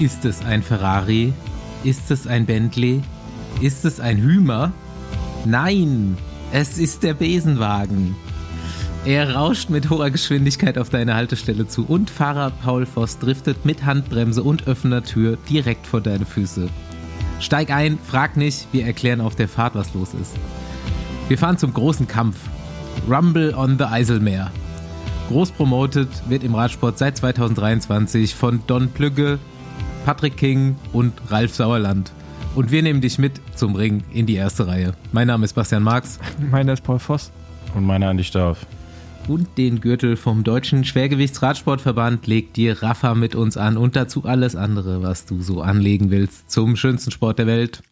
Ist es ein Ferrari? Ist es ein Bentley? Ist es ein Hümer? Nein, es ist der Besenwagen. Er rauscht mit hoher Geschwindigkeit auf deine Haltestelle zu und Fahrer Paul Voss driftet mit Handbremse und offener Tür direkt vor deine Füße. Steig ein, frag nicht, wir erklären auf der Fahrt, was los ist. Wir fahren zum großen Kampf. Rumble on the Eiselmeer. Groß promotet wird im Radsport seit 2023 von Don Plügge, Patrick King und Ralf Sauerland. Und wir nehmen dich mit zum Ring in die erste Reihe. Mein Name ist Bastian Marx. Meiner ist Paul Voss. Und meiner Andi Stauf. Und den Gürtel vom Deutschen Schwergewichtsradsportverband legt dir Rafa mit uns an und dazu alles andere, was du so anlegen willst zum schönsten Sport der Welt.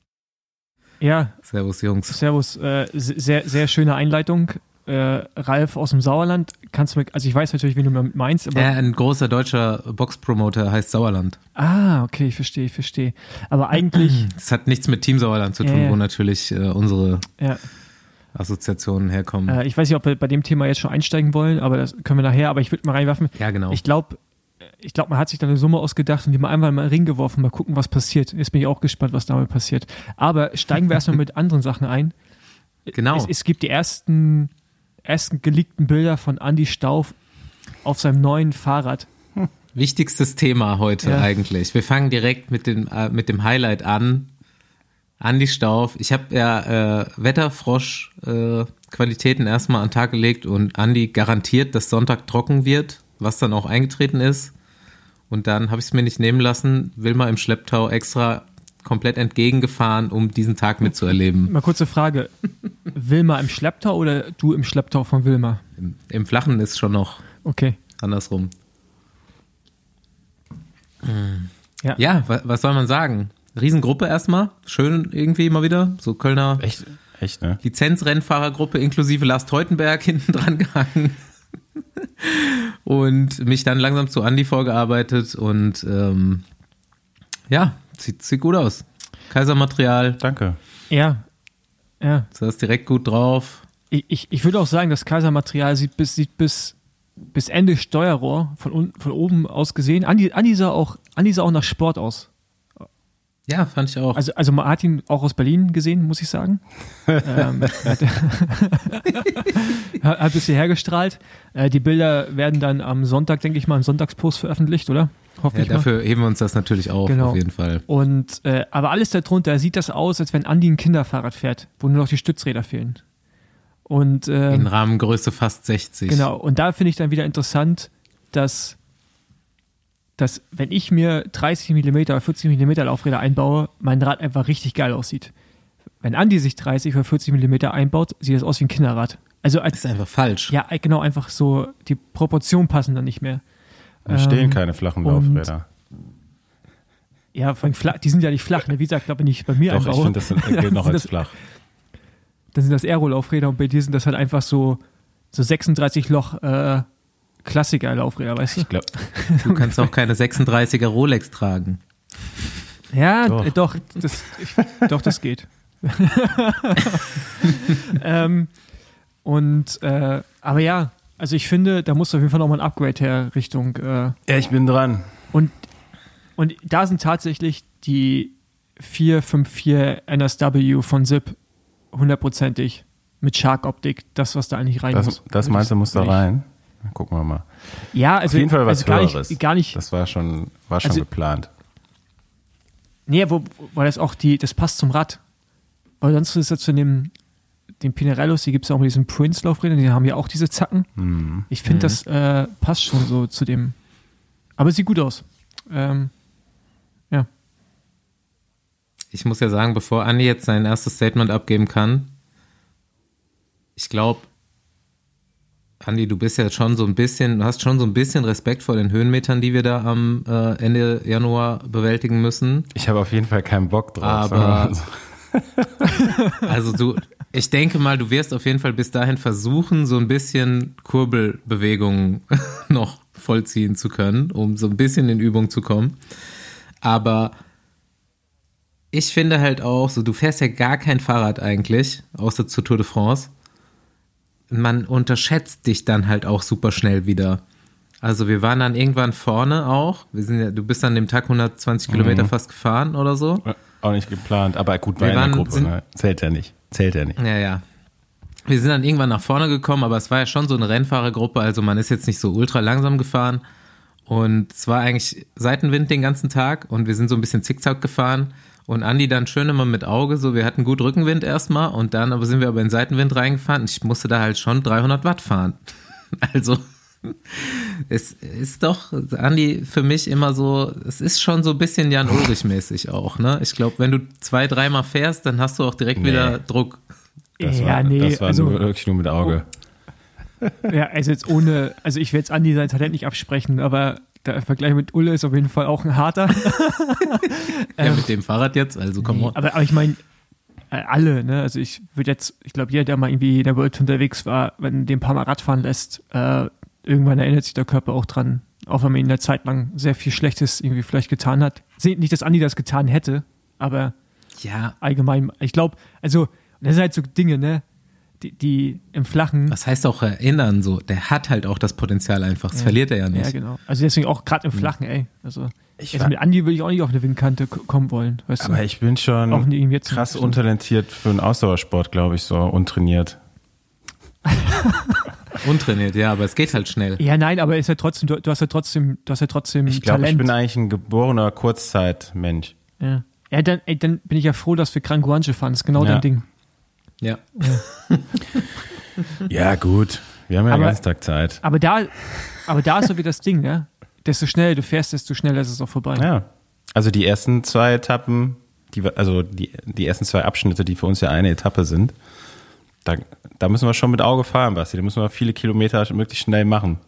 Ja. Servus, Jungs. Servus. Äh, sehr, sehr schöne Einleitung. Äh, Ralf aus dem Sauerland. Kannst du mir, also ich weiß natürlich, wie du meinst, aber. Ja, ein großer deutscher Boxpromoter heißt Sauerland. Ah, okay, ich verstehe, ich verstehe. Aber eigentlich. Es hat nichts mit Team Sauerland zu tun, ja. wo natürlich äh, unsere Ja. Assoziationen herkommen. Äh, ich weiß nicht, ob wir bei dem Thema jetzt schon einsteigen wollen, aber das können wir nachher. Aber ich würde mal reinwerfen. ja, genau. Ich glaube, ich glaube, man hat sich da eine Summe ausgedacht und die mal einmal in den Ring geworfen, mal gucken, was passiert. Jetzt bin ich auch gespannt, was damit passiert. Aber steigen wir erstmal mit anderen Sachen ein. genau. Es, es gibt die ersten, ersten geleakten Bilder von Andy Stauf auf seinem neuen Fahrrad. Wichtigstes Thema heute Ja. eigentlich. Wir fangen direkt mit dem, äh, mit dem Highlight an. Andi Stauf. Ich habe ja äh, Wetterfrosch äh, erstmal an den Tag gelegt und Andi garantiert, dass Sonntag trocken wird, was dann auch eingetreten ist. Und dann habe ich es mir nicht nehmen lassen, will mal im Schlepptau extra komplett entgegengefahren, um diesen Tag mitzuerleben. Mal kurze Frage. Wilma im Schlepptau oder du im Schlepptau von Wilma? Im, Im Flachen ist schon noch Okay. andersrum. Ja. Ja, wa was soll man sagen? Riesengruppe erstmal, schön irgendwie mal wieder, so Kölner Echt, echt, ne? Lizenzrennfahrergruppe inklusive Lars Teutenberg hinten dran gehangen. und mich dann langsam zu Andi vorgearbeitet und ähm, ja, sieht, sieht gut aus. Kaisermaterial, Danke. Ja. Ja. du hast direkt gut drauf. Ich, ich, ich würde auch sagen, das Kaisermaterial sieht bis, sieht bis, bis Ende Steuerrohr von, unten, von oben aus gesehen. Andi, Andi, sah auch, Andi sah auch nach Sport aus. Ja, fand ich auch. Also, also man hat ihn auch aus Berlin gesehen, muss ich sagen. ähm, hat, hat ein bisschen hergestrahlt. Äh, die Bilder werden dann am Sonntag, denke ich mal, im Sonntagspost veröffentlicht, oder? Hoffe ja, ich mal. dafür heben wir uns das natürlich auf, Genau. auf jeden Fall. Und äh, aber alles darunter sieht das aus, als wenn Andi ein Kinderfahrrad fährt, wo nur noch die Stützräder fehlen. Und ähm, In Rahmengröße fast 60. Genau, und da finde ich dann wieder interessant, dass, dass wenn ich mir 30 mm oder 40 mm Laufräder einbaue, mein Rad einfach richtig geil aussieht. Wenn Andi sich 30 oder 40 mm einbaut, sieht das aus wie ein Kinderrad. Also Das als, ist einfach falsch. ja, genau, einfach so, die Proportionen passen dann nicht mehr. Da stehen Ähm, keine flachen Laufräder. Ja, vor allem flach, die sind ja nicht flach, ne? Wie gesagt, glaube wenn ich bei mir Doch, ich einbaue, finde, das sind, gilt noch sind als das- flach. dann sind das Aero-Laufräder und bei dir sind das halt einfach so, so 36 Loch äh, Klassiker-Laufräder, weißt du? Ich glaube, Du kannst auch keine 36er Rolex tragen. Ja, Doch. doch, doch das, ich, doch, das geht. ähm, und, äh, aber ja, also ich finde, da muss auf jeden Fall noch mal ein Upgrade her Richtung. Äh, ja, ich bin dran. und, und da sind tatsächlich die 454 NSW von ZIP hundertprozentig mit Shark-Optik, das, was da eigentlich rein Das, muss. das meinst du, muss da rein? Gucken wir mal. Ja, also, Auf jeden Fall was also gar Höheres. nicht, gar nicht Das war schon, war schon Also- geplant. Nee, wo, weil das auch die, das passt zum Rad. Weil sonst ist das zu dem, den Pinarellos, die gibt es auch mit diesen Prince-Laufrädern, die haben ja auch diese Zacken. Hm. Ich finde, das äh, passt schon so zu dem. Aber es sieht gut aus. Ähm, ja. Ich muss ja sagen, bevor Andi jetzt sein erstes Statement abgeben kann, ich glaube, Andi, du bist ja schon so ein bisschen, du hast schon so ein bisschen Respekt vor den Höhenmetern, die wir da am äh, Ende Januar bewältigen müssen. Ich habe auf jeden Fall keinen Bock drauf. Aber-. Also du, ich denke mal, du wirst auf jeden Fall bis dahin versuchen, so ein bisschen Kurbelbewegungen noch vollziehen zu können, um so ein bisschen in Übung zu kommen. Aber ich finde halt auch, so du fährst ja gar kein Fahrrad eigentlich, außer zur Tour de France. Man unterschätzt dich dann halt auch super schnell wieder. Also wir waren dann irgendwann vorne auch. Wir sind ja, du bist an dem Tag 120 Kilometer Mhm. fast gefahren oder so. Auch nicht geplant, aber gut, war Wir in der waren- Gruppe. sind- Ne? Zählt ja nicht. Zählt ja nicht. Ja, ja. Wir sind dann irgendwann nach vorne gekommen, aber es war ja schon so eine Rennfahrergruppe, also man ist jetzt nicht so ultra langsam gefahren. Und es war eigentlich Seitenwind den ganzen Tag und wir sind so ein bisschen zickzack gefahren. Und Andi dann schön immer mit Auge, so wir hatten gut Rückenwind erstmal und dann aber sind wir aber in Seitenwind reingefahren ich musste da halt schon 300 Watt fahren. Also es ist doch, Andi, für mich immer so, es ist schon so ein bisschen Jan Ulrich-mäßig auch, ne? Ich glaube, wenn du zwei, dreimal fährst, dann hast du auch direkt Nee. wieder Druck. Das ja, war, nee, das war also, nur, wirklich nur mit Auge. ja, also jetzt ohne, also ich will jetzt Andi sein Talent nicht absprechen, aber der Vergleich mit Ulle ist auf jeden Fall auch ein harter. Ja, mit dem Fahrrad jetzt, also komm Nee, on. aber, aber ich meine, äh, alle, ne? Also ich würde jetzt, ich glaube, jeder, der mal irgendwie in der Welt unterwegs war, wenn den ein paar Mal Radfahren lässt, äh, irgendwann erinnert sich der Körper auch dran, auch wenn man in der Zeit lang sehr viel Schlechtes irgendwie vielleicht getan hat. Nicht, dass Andi das getan hätte, aber Ja, allgemein, ich glaube, also, das sind halt so Dinge, ne? Die, die im Flachen. was heißt auch erinnern so? Der hat halt auch das Potenzial einfach, das verliert er ja nicht. Ja, genau. Also deswegen auch gerade im Flachen, ey. Also, Ich also war- mit Andi würde ich auch nicht auf eine Windkante kommen wollen, weißt Aber du? ich bin schon Auch nicht jetzt krass untalentiert für einen Ausdauersport, glaube ich, so untrainiert. Untrainiert, ja, aber es geht halt schnell. Ja, nein, aber ist ja trotzdem, du, du hast ja trotzdem, du hast ja trotzdem Ich glaube, ich bin eigentlich ein geborener Kurzzeitmensch. Ja, ja dann, ey, dann bin ich ja froh, dass wir Gran Guanche fahren. Das ist genau Ja. dein Ding. Ja. Ja, gut. Wir haben ja den Aber- ganzen Tag Zeit. Aber da, aber da ist so wie das Ding, ne? Desto schneller du fährst, desto schneller ist es auch vorbei. Ja. Also die ersten zwei Etappen, die, also die, die ersten zwei Abschnitte, die für uns ja eine Etappe sind, da, da müssen wir schon mit Auge fahren, Basti. Da müssen wir viele Kilometer möglichst schnell machen.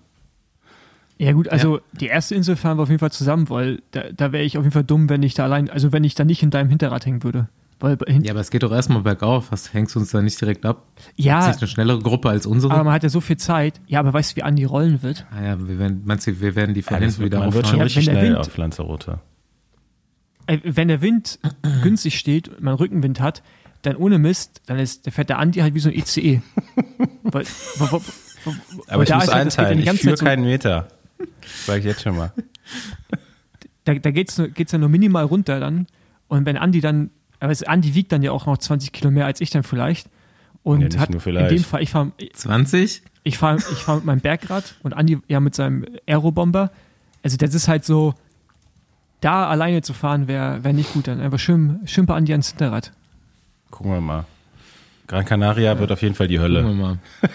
Ja, gut, also die erste Insel fahren wir auf jeden Fall zusammen, weil da, da wäre ich auf jeden Fall dumm, wenn ich da allein, also wenn ich da nicht in deinem Hinterrad hängen würde. Weil hin, Ja, aber es geht doch erstmal bergauf. Was hängst du uns da nicht direkt ab? ja, Ist nicht eine schnellere Gruppe als unsere? aber man hat ja so viel Zeit. Ja, aber weißt du, wie Andi rollen wird? ah ja, wir werden, meinst du, wir werden die von Ja, das hinten wieder man wird schon auffahren? Ja, schnell Wind- auf Lanzarote. Äh, Wenn der Wind günstig steht und man Rückenwind hat, dann ohne Mist, dann ist der fährt der Andi halt wie so ein ICE. weil, wo, wo, wo, Aber ich da muss ist halt- geht einteilen, ich führe so- keinen Meter. Sag ich jetzt schon mal. da, da geht's, nur- geht's ja nur minimal runter dann. Und wenn Andi dann, aber es- Andi wiegt dann ja auch noch 20 Kilo mehr als ich dann vielleicht. Und Ja, hat nur in vielleicht. dem Fall, ich fahre 20? ich fahr, ich fahr mit meinem Bergrad und Andi ja mit seinem Aerobomber. Also das ist halt so, da alleine zu fahren wäre wär nicht gut. Dann einfach schön, schön bei Andi ans Hinterrad. Gucken wir mal. Gran Canaria wird auf jeden Fall die Gucken Hölle. wir mal.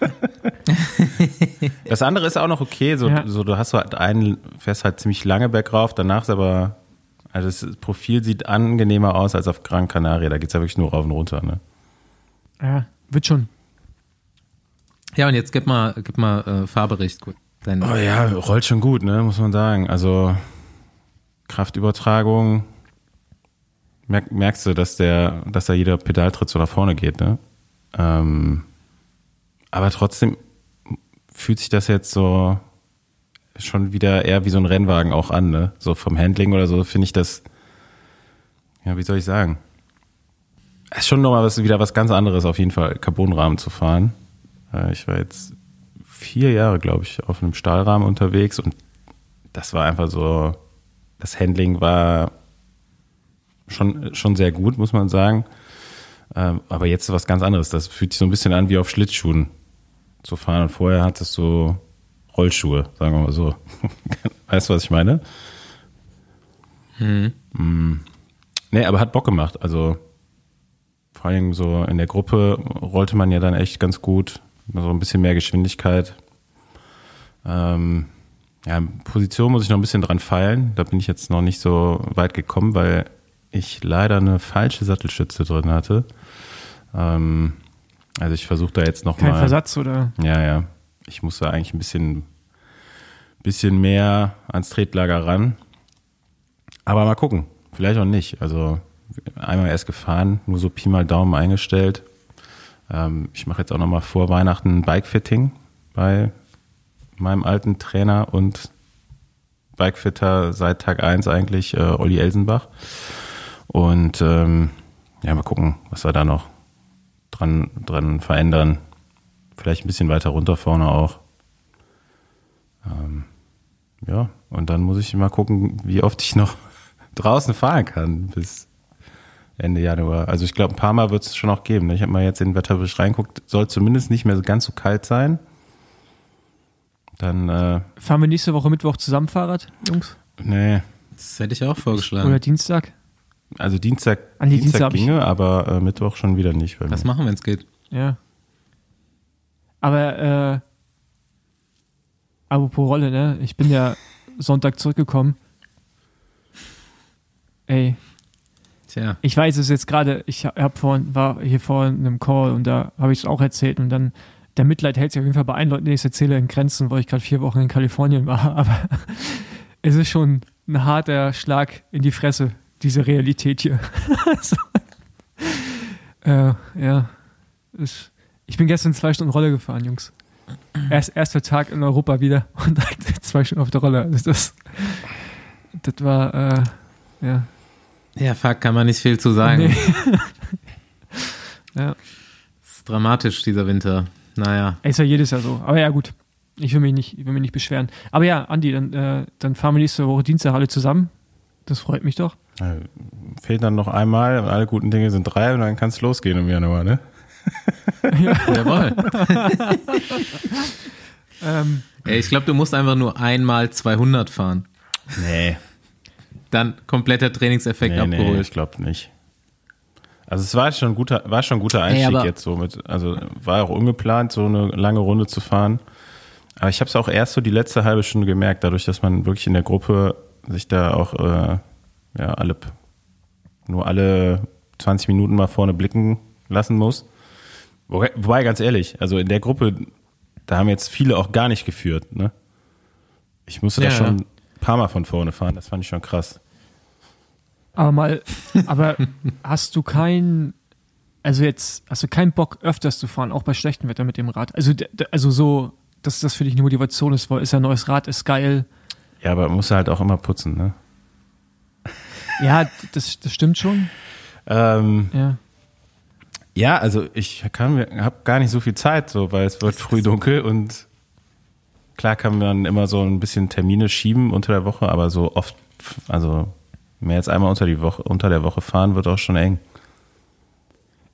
Das andere ist auch noch okay. So, Ja. so du hast halt einen, fährst halt ziemlich lange bergauf, danach ist aber, also das Profil sieht angenehmer aus als auf Gran Canaria. Da geht's ja wirklich nur rauf und runter. Ne? Ja, wird schon. Ja, und jetzt gib mal, gib mal äh, Fahrbericht. Gut. Dein, Oh ja, rollt schon gut, ne, muss man sagen. Also Kraftübertragung, merk, merkst du, dass der, dass da jeder Pedaltritt so nach vorne geht, ne? Ähm, aber trotzdem fühlt sich das jetzt so schon wieder eher wie so ein Rennwagen auch an, ne? So vom Handling oder so finde ich das, ja, wie soll ich sagen? Es ist schon nochmal was, wieder was ganz anderes, auf jeden Fall Carbonrahmen zu fahren. Äh, Ich war jetzt vier Jahre, glaube ich, auf einem Stahlrahmen unterwegs und das war einfach so, das Handling war schon, schon sehr gut, muss man sagen. Ähm, Aber jetzt ist was ganz anderes. Das fühlt sich so ein bisschen an wie auf Schlittschuhen zu fahren. Und vorher hattest du Rollschuhe, sagen wir mal so. weißt du, was ich meine? Mm. Nee, aber hat Bock gemacht. Also vor allem so in der Gruppe rollte man ja dann echt ganz gut. So ein bisschen mehr Geschwindigkeit. Ähm, ja, Position muss ich noch ein bisschen dran feilen. Da bin ich jetzt noch nicht so weit gekommen, weil ich leider eine falsche Sattelstütze drin hatte. Ähm, also ich versuche da jetzt noch Kein mal. Versatz oder? Ja, ja. Ich muss da eigentlich ein bisschen, bisschen mehr ans Tretlager ran. Aber mal gucken. Vielleicht auch nicht. Also einmal erst gefahren, nur so Pi mal Daumen eingestellt. Ähm, ich mache jetzt auch noch mal vor Weihnachten ein Bikefitting bei meinem alten Trainer und Bikefitter seit Tag 1 eigentlich, äh, Olli Elsenbach. Und ähm, ja, mal gucken, was wir da noch dran, dran verändern. Vielleicht ein bisschen weiter runter vorne auch. Ähm, ja, und dann muss ich mal gucken, wie oft ich noch draußen fahren kann bis Ende Januar. Also ich glaube, ein paar Mal wird es schon noch geben. Ne? Ich habe mal jetzt in den Wetterbericht reinguckt, soll zumindest nicht mehr ganz so kalt sein. Dann, äh, Fahren wir nächste Woche Mittwoch zusammen Fahrrad, Jungs? nee, Das hätte ich auch vorgeschlagen. Oder Dienstag? Also Dienstag, An die Dienstag Dienstag ginge, aber äh, Mittwoch schon wieder nicht. Bei mir. Was machen, wenn es geht? Ja. Aber, äh, apropos Rolle, ne? Ich bin ja Sonntag zurückgekommen. Ey, Tja. ich weiß es jetzt gerade, ich hab vorhin, war hier vor einem Call und da habe ich es auch erzählt und dann, der Mitleid hält sich auf jeden Fall bei allen Leuten, die ich es erzähle, in Grenzen, weil ich gerade vier Wochen in Kalifornien war, aber es ist schon ein harter Schlag in die Fresse, diese Realität hier. also, äh, ja, ist, ich bin gestern zwei Stunden Rolle gefahren, Jungs. Erst, erster Tag in Europa wieder und direkt zwei Stunden auf der Rolle. Also das, das war, äh, ja. Ja, fuck, kann man nicht viel zu sagen. Nee. ja. ist dramatisch, dieser Winter. Naja. Ist ja jedes Jahr so. Aber ja, gut. Ich will mich nicht, ich will mich nicht beschweren. Aber ja, Andi, dann, äh, dann fahren wir nächste Woche Dienstag alle zusammen. Das freut mich doch. Äh, Fehlt dann noch einmal und alle guten Dinge sind drei und dann kann es losgehen im Januar, ne? Jawohl. Ähm, Ey, ich glaube, du musst einfach nur einmal 200 fahren. Nee. Dann kompletter Trainingseffekt Nee, nee, abgeholt. ich glaube nicht. Also es war schon ein guter, war schon ein guter Ey, Einstieg aber- jetzt so mit, also war auch ungeplant, so eine lange Runde zu fahren. Aber ich habe es auch erst so die letzte halbe Stunde gemerkt, dadurch, dass man wirklich in der Gruppe sich da auch äh, ja alle nur alle 20 Minuten mal vorne blicken lassen muss. Wobei, wobei ganz ehrlich, also in der Gruppe, da haben jetzt viele auch gar nicht geführt. Ne? Ich musste da Ja, schon ja. ein paar Mal von vorne fahren, das fand ich schon krass. aber mal, aber hast du keinen, also jetzt, hast du keinen Bock, öfters zu fahren, auch bei schlechtem Wetter mit dem Rad? Also, also so, dass das für dich eine Motivation ist, weil ist ja ein neues Rad, ist geil. Ja, aber man muss halt auch immer putzen, ne? Ja, das, das stimmt schon. Ähm, Ja. ja, also ich habe gar nicht so viel Zeit, so, weil es wird früh dunkel und klar kann man immer so ein bisschen Termine schieben unter der Woche, aber so oft, also mehr als einmal unter die Woche, unter der Woche fahren wird auch schon eng.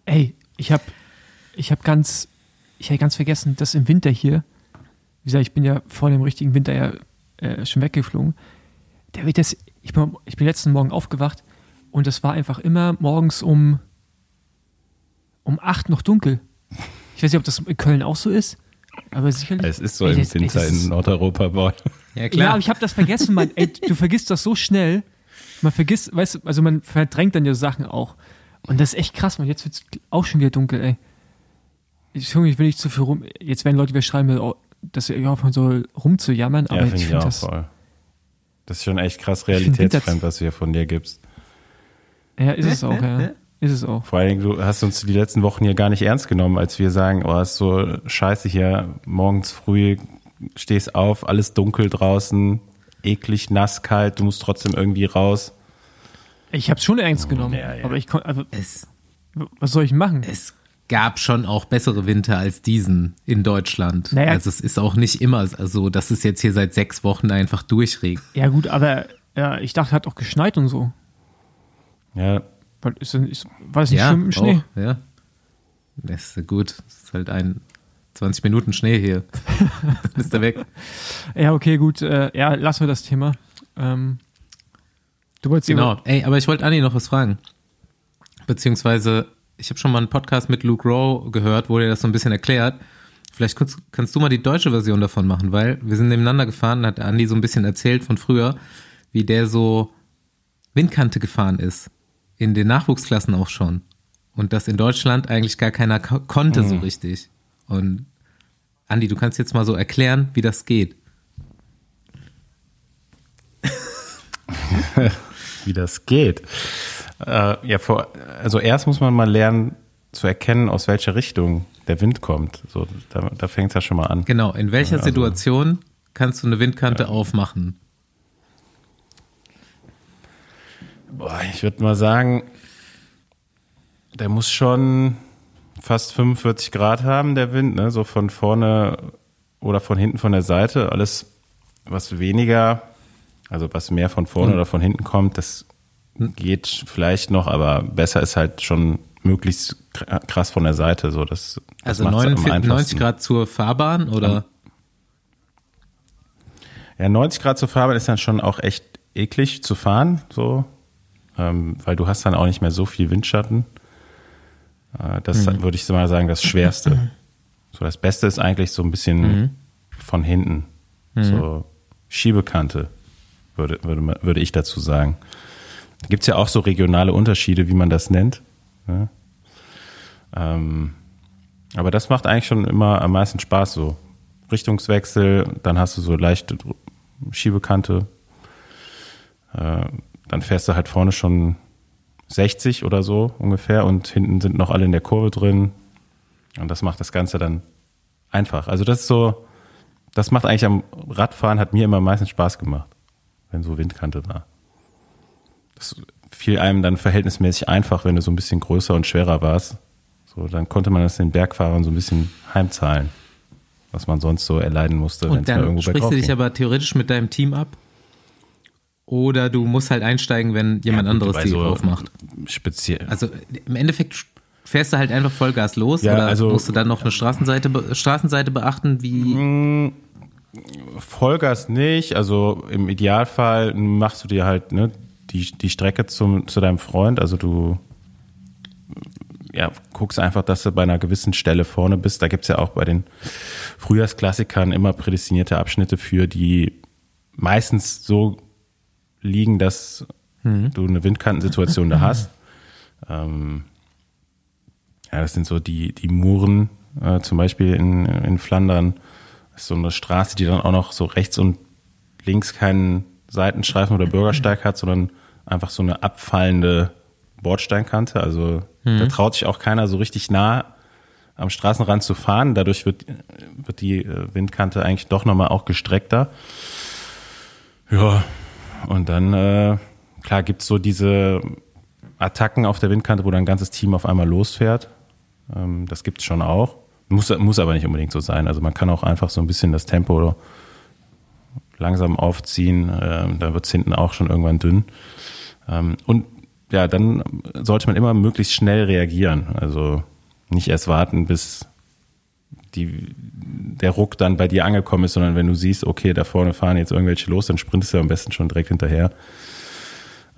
Ey, ich hab, ich hab ganz, ich hatte ganz vergessen, dass im Winter hier, wie gesagt, ich bin ja vor dem richtigen Winter ja äh, schon weggeflogen. Der wird das, ich bin, ich bin letzten Morgen aufgewacht und es war einfach immer morgens um, um acht noch dunkel. Ich weiß nicht, ob das in Köln auch so ist, aber sicherlich. Es ist so Ey, im das- Winter in Nordeuropa. Boah. Ja, Ja, klar. aber ich habe das vergessen, man. Ey, du vergisst das so schnell. Man vergisst, weißt du, also man verdrängt dann ja Sachen auch. Und das ist echt krass, man. Jetzt wird es auch schon wieder dunkel, ey. Ich, ich will nicht zu viel rum. Jetzt werden Leute wieder schreiben, oh, dass wir aufhören soll, rumzujammern, aber Ja, ich finde ich finde auch das. voll. Das ist schon echt krass find realitätsfremd, was du hier von dir gibst. Ja, ist es auch, ja. Ist es auch. Vor allen Dingen, du hast uns die letzten Wochen hier gar nicht ernst genommen, als wir sagen, oh, ist so scheiße hier, morgens früh stehst auf, alles dunkel draußen, eklig, nass, kalt, du musst trotzdem irgendwie raus. Ich habe es schon ernst genommen, Ja, ja. aber ich konnte, also, es, was soll ich machen? es gab schon auch bessere Winter als diesen in Deutschland. Naja. Also es ist auch nicht immer so, dass es jetzt hier seit sechs Wochen einfach durchregnet. Ja, gut, aber ja, ich dachte, hat auch geschneit und so. Ja, Weil Ist, ist, war das nicht Ja, schlimm im Schnee? auch, ja. Das ist gut. Das ist halt ein 20 Minuten Schnee hier. Dann ist er weg. Ja, okay, gut. Äh, ja, lassen wir das Thema. Ähm, du wolltest Genau. Ey, aber ich wollte Anni noch was fragen. Beziehungsweise, ich habe schon mal einen Podcast mit Luke Rowe gehört, wo der das so ein bisschen erklärt. Vielleicht kurz, kannst du mal die deutsche Version davon machen, weil wir sind nebeneinander gefahren, hat Andi so ein bisschen erzählt von früher, wie der so Windkante gefahren ist. In den Nachwuchsklassen auch schon. Und das in Deutschland eigentlich gar keiner ko konnte so richtig. Und Andi, du kannst jetzt mal so erklären, wie das geht. wie das geht. Äh, ja, vor, also erst muss man mal lernen zu erkennen, aus welcher Richtung der Wind kommt. So, da da fängt es ja schon mal an. Genau, in welcher Ja, also- Situation kannst du eine Windkante aufmachen? Boah, ich würde mal sagen, der muss schon fast 45 Grad haben, der Wind, ne? so von vorne oder von hinten von der Seite, alles was weniger, also was mehr von vorne Und- oder von hinten kommt, das geht vielleicht noch, aber besser ist halt schon möglichst kr- krass von der Seite. So, das, das Also am 49, 90 einfachsten. Grad zur Fahrbahn oder? Ja, 90 Grad zu fahren ist dann schon auch echt eklig zu fahren, so, ähm, weil du hast dann auch nicht mehr so viel Windschatten. Äh, das würde ich mal sagen, das Schwerste. So, das Beste ist eigentlich so ein bisschen von hinten, so Schiebekante, würde, würde, würde ich dazu sagen. Da gibt's ja auch so regionale Unterschiede, wie man das nennt. Ja? Ähm, aber das macht eigentlich schon immer am meisten Spaß so. Richtungswechsel, dann hast du so leichte Schiebekante. Äh, dann fährst du halt vorne schon 60 oder so ungefähr und hinten sind noch alle in der Kurve drin. Und das macht das Ganze dann einfach. Also das ist so, das macht eigentlich am Radfahren, hat mir immer am meisten Spaß gemacht, wenn so Windkante war. Das fiel einem dann verhältnismäßig einfach, wenn du so ein bisschen größer und schwerer warst. So, dann konnte man das den Bergfahrern so ein bisschen heimzahlen, was man sonst so erleiden musste, wenn Und dann irgendwo sprichst du dich ging. aber theoretisch mit deinem Team ab? Oder du musst halt einsteigen, wenn jemand Ja, gut, anderes die so drauf macht. Speziell. Also im Endeffekt fährst du halt einfach Vollgas los Ja, oder also- musst du dann noch eine Straßenseite, Straßenseite beachten, wie Vollgas nicht. Also im Idealfall machst du dir halt ne, die, die Strecke zum, zu deinem Freund. Also du ja, guckst einfach, dass du bei einer gewissen Stelle vorne bist. Da gibt's ja auch bei den Frühjahrsklassikern immer prädestinierte Abschnitte für, die meistens so liegen, dass du eine Windkantensituation da hast. Ähm, ja, das sind so die, die Muren, äh, zum Beispiel in, in Flandern. Das ist so eine Straße, die dann auch noch so rechts und links keinen Seitenstreifen oder Bürgersteig hat, sondern einfach so eine abfallende Bordsteinkante. Also da traut sich auch keiner so richtig nah am Straßenrand zu fahren. Dadurch wird, wird die äh, Windkante eigentlich doch nochmal auch gestreckter. Ja, und dann, äh, klar, gibt's so diese Attacken auf der Windkante, wo dann ein ganzes Team auf einmal losfährt. Ähm, das gibt's schon auch. Muss, muss aber nicht unbedingt so sein. Also man kann auch einfach so ein bisschen das Tempo langsam aufziehen. Ähm, da wird's hinten auch schon irgendwann dünn. Ähm, und ja, dann sollte man immer möglichst schnell reagieren. Also nicht erst warten, bis die, der Ruck dann bei dir angekommen ist, sondern wenn du siehst, okay, da vorne fahren jetzt irgendwelche los, dann sprintest du am besten schon direkt hinterher.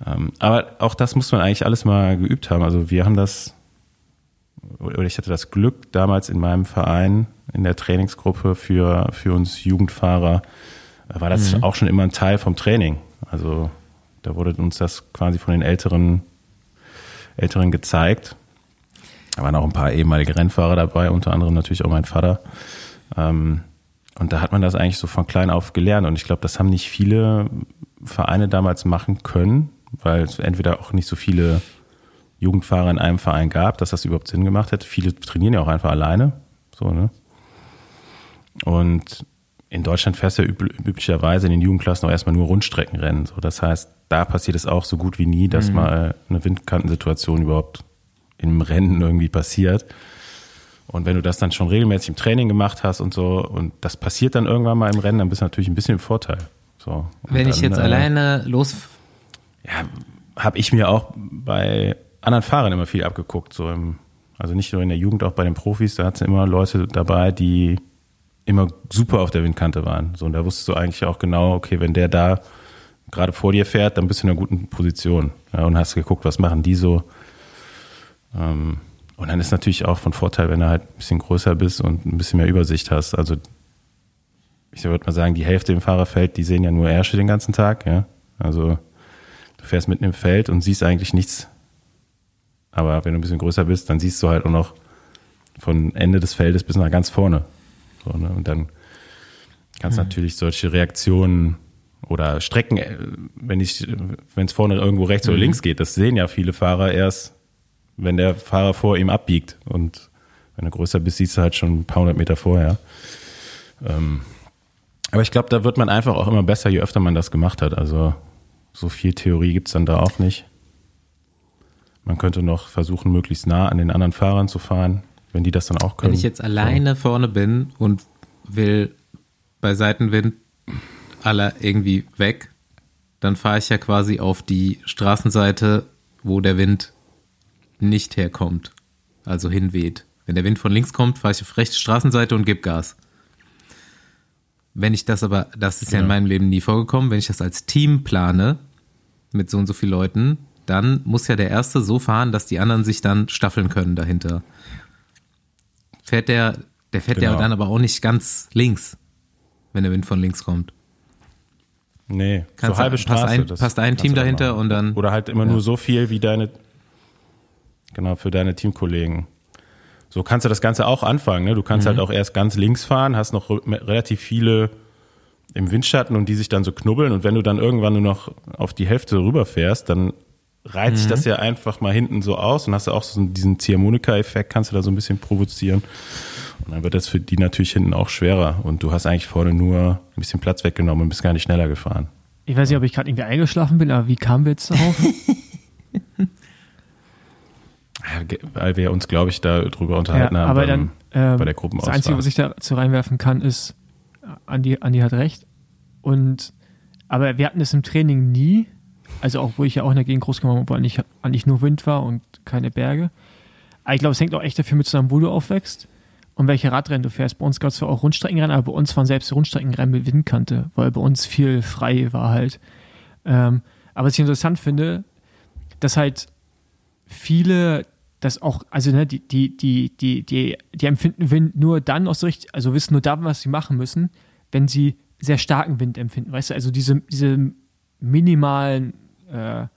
Ähm, aber auch das muss man eigentlich alles mal geübt haben. Also wir haben das, oder ich hatte das Glück damals in meinem Verein, in der Trainingsgruppe für, für uns Jugendfahrer, war das auch schon immer ein Teil vom Training. Also da wurde uns das quasi von den Älteren, Älteren gezeigt. Da waren auch ein paar ehemalige Rennfahrer dabei, unter anderem natürlich auch mein Vater. Ähm, und da hat man das eigentlich so von klein auf gelernt. Und ich glaube, das haben nicht viele Vereine damals machen können, weil es entweder auch nicht so viele Jugendfahrer in einem Verein gab, dass das überhaupt Sinn gemacht hätte. Viele trainieren ja auch einfach alleine. So, ne? Und in Deutschland fährst du ja üb üblicherweise in den Jugendklassen auch erstmal nur Rundstreckenrennen. So, das heißt, da passiert es auch so gut wie nie, dass mal eine Windkantensituation überhaupt im Rennen irgendwie passiert. Und wenn du das dann schon regelmäßig im Training gemacht hast und so, und das passiert dann irgendwann mal im Rennen, dann bist du natürlich ein bisschen im Vorteil. So. Wenn ich dann, jetzt äh, alleine los ja, habe ich mir auch bei anderen Fahrern immer viel abgeguckt. So im, also nicht nur in der Jugend, auch bei den Profis, da hat es immer Leute dabei, die immer super auf der Windkante waren. So, und da wusstest du eigentlich auch genau, okay, wenn der da gerade vor dir fährt, dann bist du in einer guten Position. Ja, und hast geguckt, was machen die so. Ähm, und dann ist natürlich auch von Vorteil, wenn du halt ein bisschen größer bist und ein bisschen mehr Übersicht hast. Also ich würde mal sagen, die Hälfte im Fahrerfeld, die sehen ja nur Ärsche den ganzen Tag. Ja? Also du fährst mitten im Feld und siehst eigentlich nichts. Aber wenn du ein bisschen größer bist, dann siehst du halt auch noch von Ende des Feldes bis nach ganz vorne. So, ne? Und dann kannst du natürlich solche Reaktionen oder Strecken, äh, wenn ich, wenn es vorne irgendwo rechts oder links geht, das sehen ja viele Fahrer erst, wenn der Fahrer vor ihm abbiegt. Und wenn du größer bist, siehst du halt schon ein paar hundert Meter vorher. Ähm, aber ich glaube, da wird man einfach auch immer besser, je öfter man das gemacht hat. Also so viel Theorie gibt's dann da auch nicht. Man könnte noch versuchen, möglichst nah an den anderen Fahrern zu fahren, wenn die das dann auch können. Wenn ich jetzt alleine vorne bin und will bei Seitenwind alle irgendwie weg, dann fahre ich ja quasi auf die Straßenseite, wo der Wind nicht herkommt, also hinweht. Wenn der Wind von links kommt, fahre ich auf rechte Straßenseite und gebe Gas. Wenn ich das aber, das ist ja in Ja. meinem Leben nie vorgekommen, wenn ich das als Team plane, mit so und so vielen Leuten, dann muss ja der Erste so fahren, dass die anderen sich dann staffeln können dahinter. Fährt der, der fährt ja Genau. dann aber auch nicht ganz links, wenn der Wind von links kommt. Nee, Kannst so halbe du- passt Straße. ein- passt ein Team dahinter und dann- Oder halt immer Ja. nur so viel wie deine, genau, für deine Teamkollegen. So kannst du das Ganze auch anfangen. Ne? Du kannst Mhm. halt auch erst ganz links fahren, hast noch re- relativ viele im Windschatten und die sich dann so knubbeln. Und wenn du dann irgendwann nur noch auf die Hälfte rüberfährst, dann reizt sich Mhm. das ja einfach mal hinten so aus und hast du auch so diesen Ziehharmonika-Effekt, kannst du da so ein bisschen provozieren. Und dann wird das für die natürlich hinten auch schwerer. Und du hast eigentlich vorne nur ein bisschen Platz weggenommen und bist gar nicht schneller gefahren. Ich weiß nicht, ob ich gerade irgendwie eingeschlafen bin, aber wie kamen wir jetzt darauf? Ja, Weil wir uns, glaube ich, da drüber unterhalten ja, haben aber dann, ähm, bei der das Gruppenauswahl. Einzige, was ich dazu reinwerfen kann, ist, Andi, Andi hat recht. Und, aber wir hatten es im Training nie, also auch, wo ich ja auch in der Gegend groß geworden bin, wo eigentlich, eigentlich nur Wind war und keine Berge. Aber ich glaube, es hängt auch echt dafür mit zusammen, wo du aufwächst und welche Radrennen du fährst. Bei uns gab es zwar auch Rundstreckenrennen, aber bei uns waren selbst Rundstreckenrennen mit Windkante, weil bei uns viel frei war halt. Ähm, aber was ich interessant finde, dass halt viele das auch, also ne, die, die, die, die, die, die empfinden Wind nur dann aus der Richt also wissen nur dann, was sie machen müssen, wenn sie sehr starken Wind empfinden. Weißt du, also diese, diese minimalen äh,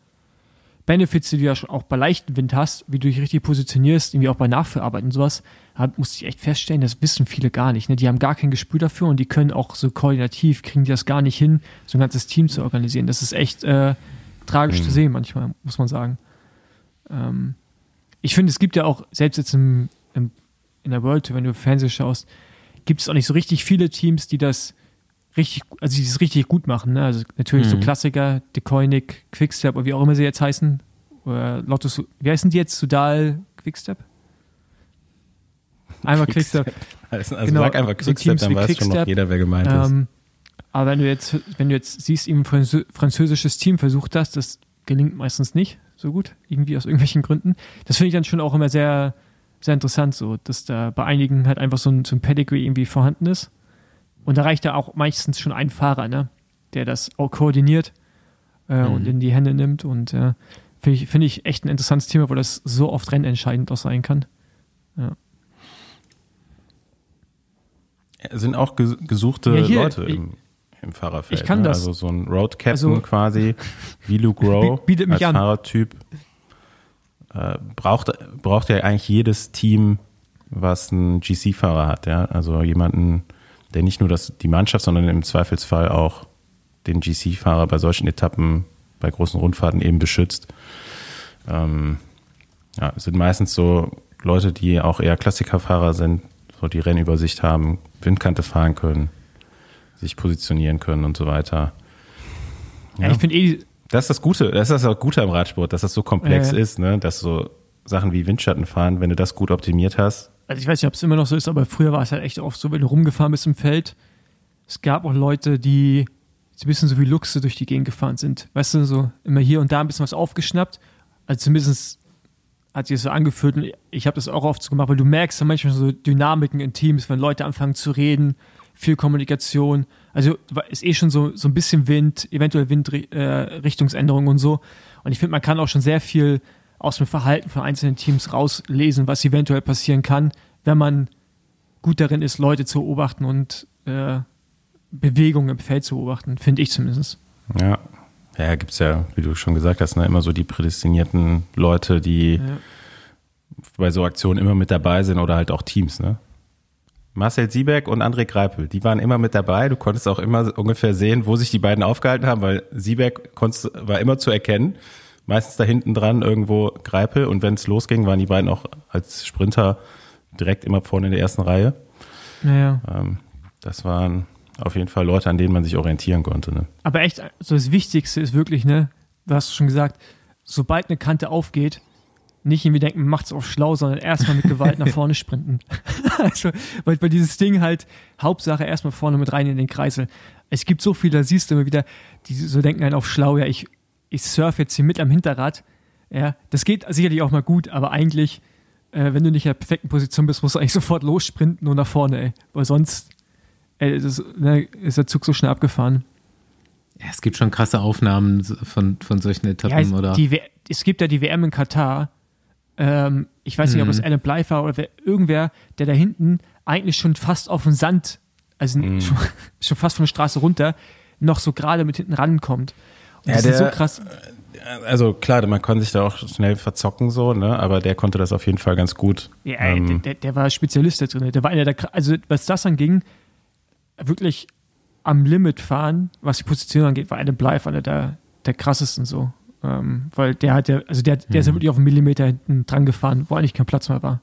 Benefits, die du ja schon auch bei leichtem Wind hast, wie du dich richtig positionierst, irgendwie auch bei Nachverarbeiten und sowas, hab, musste ich echt feststellen, das wissen viele gar nicht. Ne? Die haben gar kein Gespür dafür und die können auch so koordinativ, kriegen die das gar nicht hin, so ein ganzes Team zu organisieren. Das ist echt äh, tragisch zu sehen manchmal, muss man sagen. Ähm, ich finde, es gibt ja auch, selbst jetzt im, im, in der World Tour, wenn du Fernsehen schaust, gibt es auch nicht so richtig viele Teams, die das richtig, also die das richtig gut machen. Ne? Also natürlich so Mhm. Klassiker, Decoinic, Quickstep oder wie auch immer sie jetzt heißen. Oder Lotto, Su- wie heißen die jetzt? Sudal, Quickstep? Einmal Quickstep. Also, also Genau, sag einfach so Quickstep, dann weiß schon noch Quickstep, jeder, wer gemeint ist. Ähm, aber wenn du jetzt, wenn du jetzt siehst, eben Franzö französisches Team versucht das, das gelingt meistens nicht so gut, irgendwie aus irgendwelchen Gründen. Das finde ich dann schon auch immer sehr, sehr interessant, so, dass da bei einigen halt einfach so ein, so ein Pedigree irgendwie vorhanden ist. Und da reicht ja auch meistens schon ein Fahrer, ne, der das auch koordiniert äh, Mhm. und in die Hände nimmt. Und äh, finde ich, finde ich echt ein interessantes Thema, wo das so oft rennentscheidend auch sein kann. Es sind auch ges- gesuchte Ja, hier, Leute im, im Fahrerfeld. ich kann ne? das. Also so ein Road Captain Also- quasi, wie Luke Rowe Biet- bietet mich als an. Fahrertyp. Äh, braucht, braucht ja eigentlich jedes Team, was einen GC-Fahrer hat. Ja? Also jemanden, der nicht nur das, die Mannschaft, sondern im Zweifelsfall auch den GC-Fahrer bei solchen Etappen, bei großen Rundfahrten eben beschützt. Ähm, ja, es sind meistens so Leute, die auch eher Klassikerfahrer sind, so die Rennübersicht haben, Windkante fahren können, sich positionieren können und so weiter. Ja, ich finde eh, Das ist das Gute, das ist das Gute am Radsport, dass das so komplex Ja, ja. ist, ne? dass so Sachen wie Windschatten fahren, wenn du das gut optimiert hast, also ich weiß nicht, ob es immer noch so ist, aber früher war es halt echt oft so, wenn du rumgefahren bist im Feld. Es gab auch Leute, die so ein bisschen so wie Luchse durch die Gegend gefahren sind. Weißt du, so immer hier und da ein bisschen was aufgeschnappt. Also zumindest hat sich das so angefühlt und ich habe das auch oft so gemacht, weil du merkst ja manchmal so Dynamiken in Teams, wenn Leute anfangen zu reden, viel Kommunikation. Also ist eh schon so, so ein bisschen Wind, eventuell Windrichtungsänderungen äh, und so. Und ich finde, man kann auch schon sehr viel aus dem Verhalten von einzelnen Teams rauslesen, was eventuell passieren kann, wenn man gut darin ist, Leute zu beobachten und äh, Bewegungen im Feld zu beobachten, finde ich zumindest. Ja. Ja, gibt's ja, wie du schon gesagt hast, ne, immer so die prädestinierten Leute, die Ja. bei so Aktionen immer mit dabei sind oder halt auch Teams, ne? Marcel Siebeck und André Greipel, die waren immer mit dabei. Du konntest auch immer ungefähr sehen, wo sich die beiden aufgehalten haben, weil Siebeck war immer zu erkennen. Meistens da hinten dran irgendwo Greipel und wenn es losging, waren die beiden auch als Sprinter direkt immer vorne in der ersten Reihe. Naja. Ähm, das waren auf jeden Fall Leute, an denen man sich orientieren konnte. Ne? Aber echt, so das Wichtigste ist wirklich, ne, du hast schon gesagt, sobald eine Kante aufgeht, nicht irgendwie denken, macht's auf schlau, sondern erstmal mit Gewalt nach vorne sprinten. also, weil, weil dieses Ding halt, Hauptsache erstmal vorne mit rein in den Kreisel. es gibt so viele, da siehst du immer wieder, die so denken einen auf schlau, ja, ich, ich surfe jetzt hier mit am Hinterrad. Ja, das geht sicherlich auch mal gut, aber eigentlich, äh, wenn du nicht in der perfekten Position bist, musst du eigentlich sofort lossprinten und nach vorne, ey. Weil sonst ey, das, ne, ist der Zug so schnell abgefahren. Ja, es gibt schon krasse Aufnahmen von, von solchen Etappen, Ja, es, oder? es gibt ja die WM in Katar. Ähm, ich weiß nicht, ob es Mhm. Alan Blythe war oder wer, irgendwer, der da hinten eigentlich schon fast auf dem Sand, also Mhm. schon, schon fast von der Straße runter, noch so gerade mit hinten rankommt. Ja, das ist so der- krass. Also klar, man konnte sich da auch schnell verzocken, so, ne? aber der konnte das auf jeden Fall ganz gut. Ja, ey, Ähm, der, der, der war Spezialist da drin. Der war einer der, also was das anging, wirklich am Limit fahren, was die Position angeht, war Adam Blythe einer der, der krassesten so. Ähm, weil der hat ja, also der, der ist ja wirklich auf einen Millimeter hinten dran gefahren, wo eigentlich kein Platz mehr war.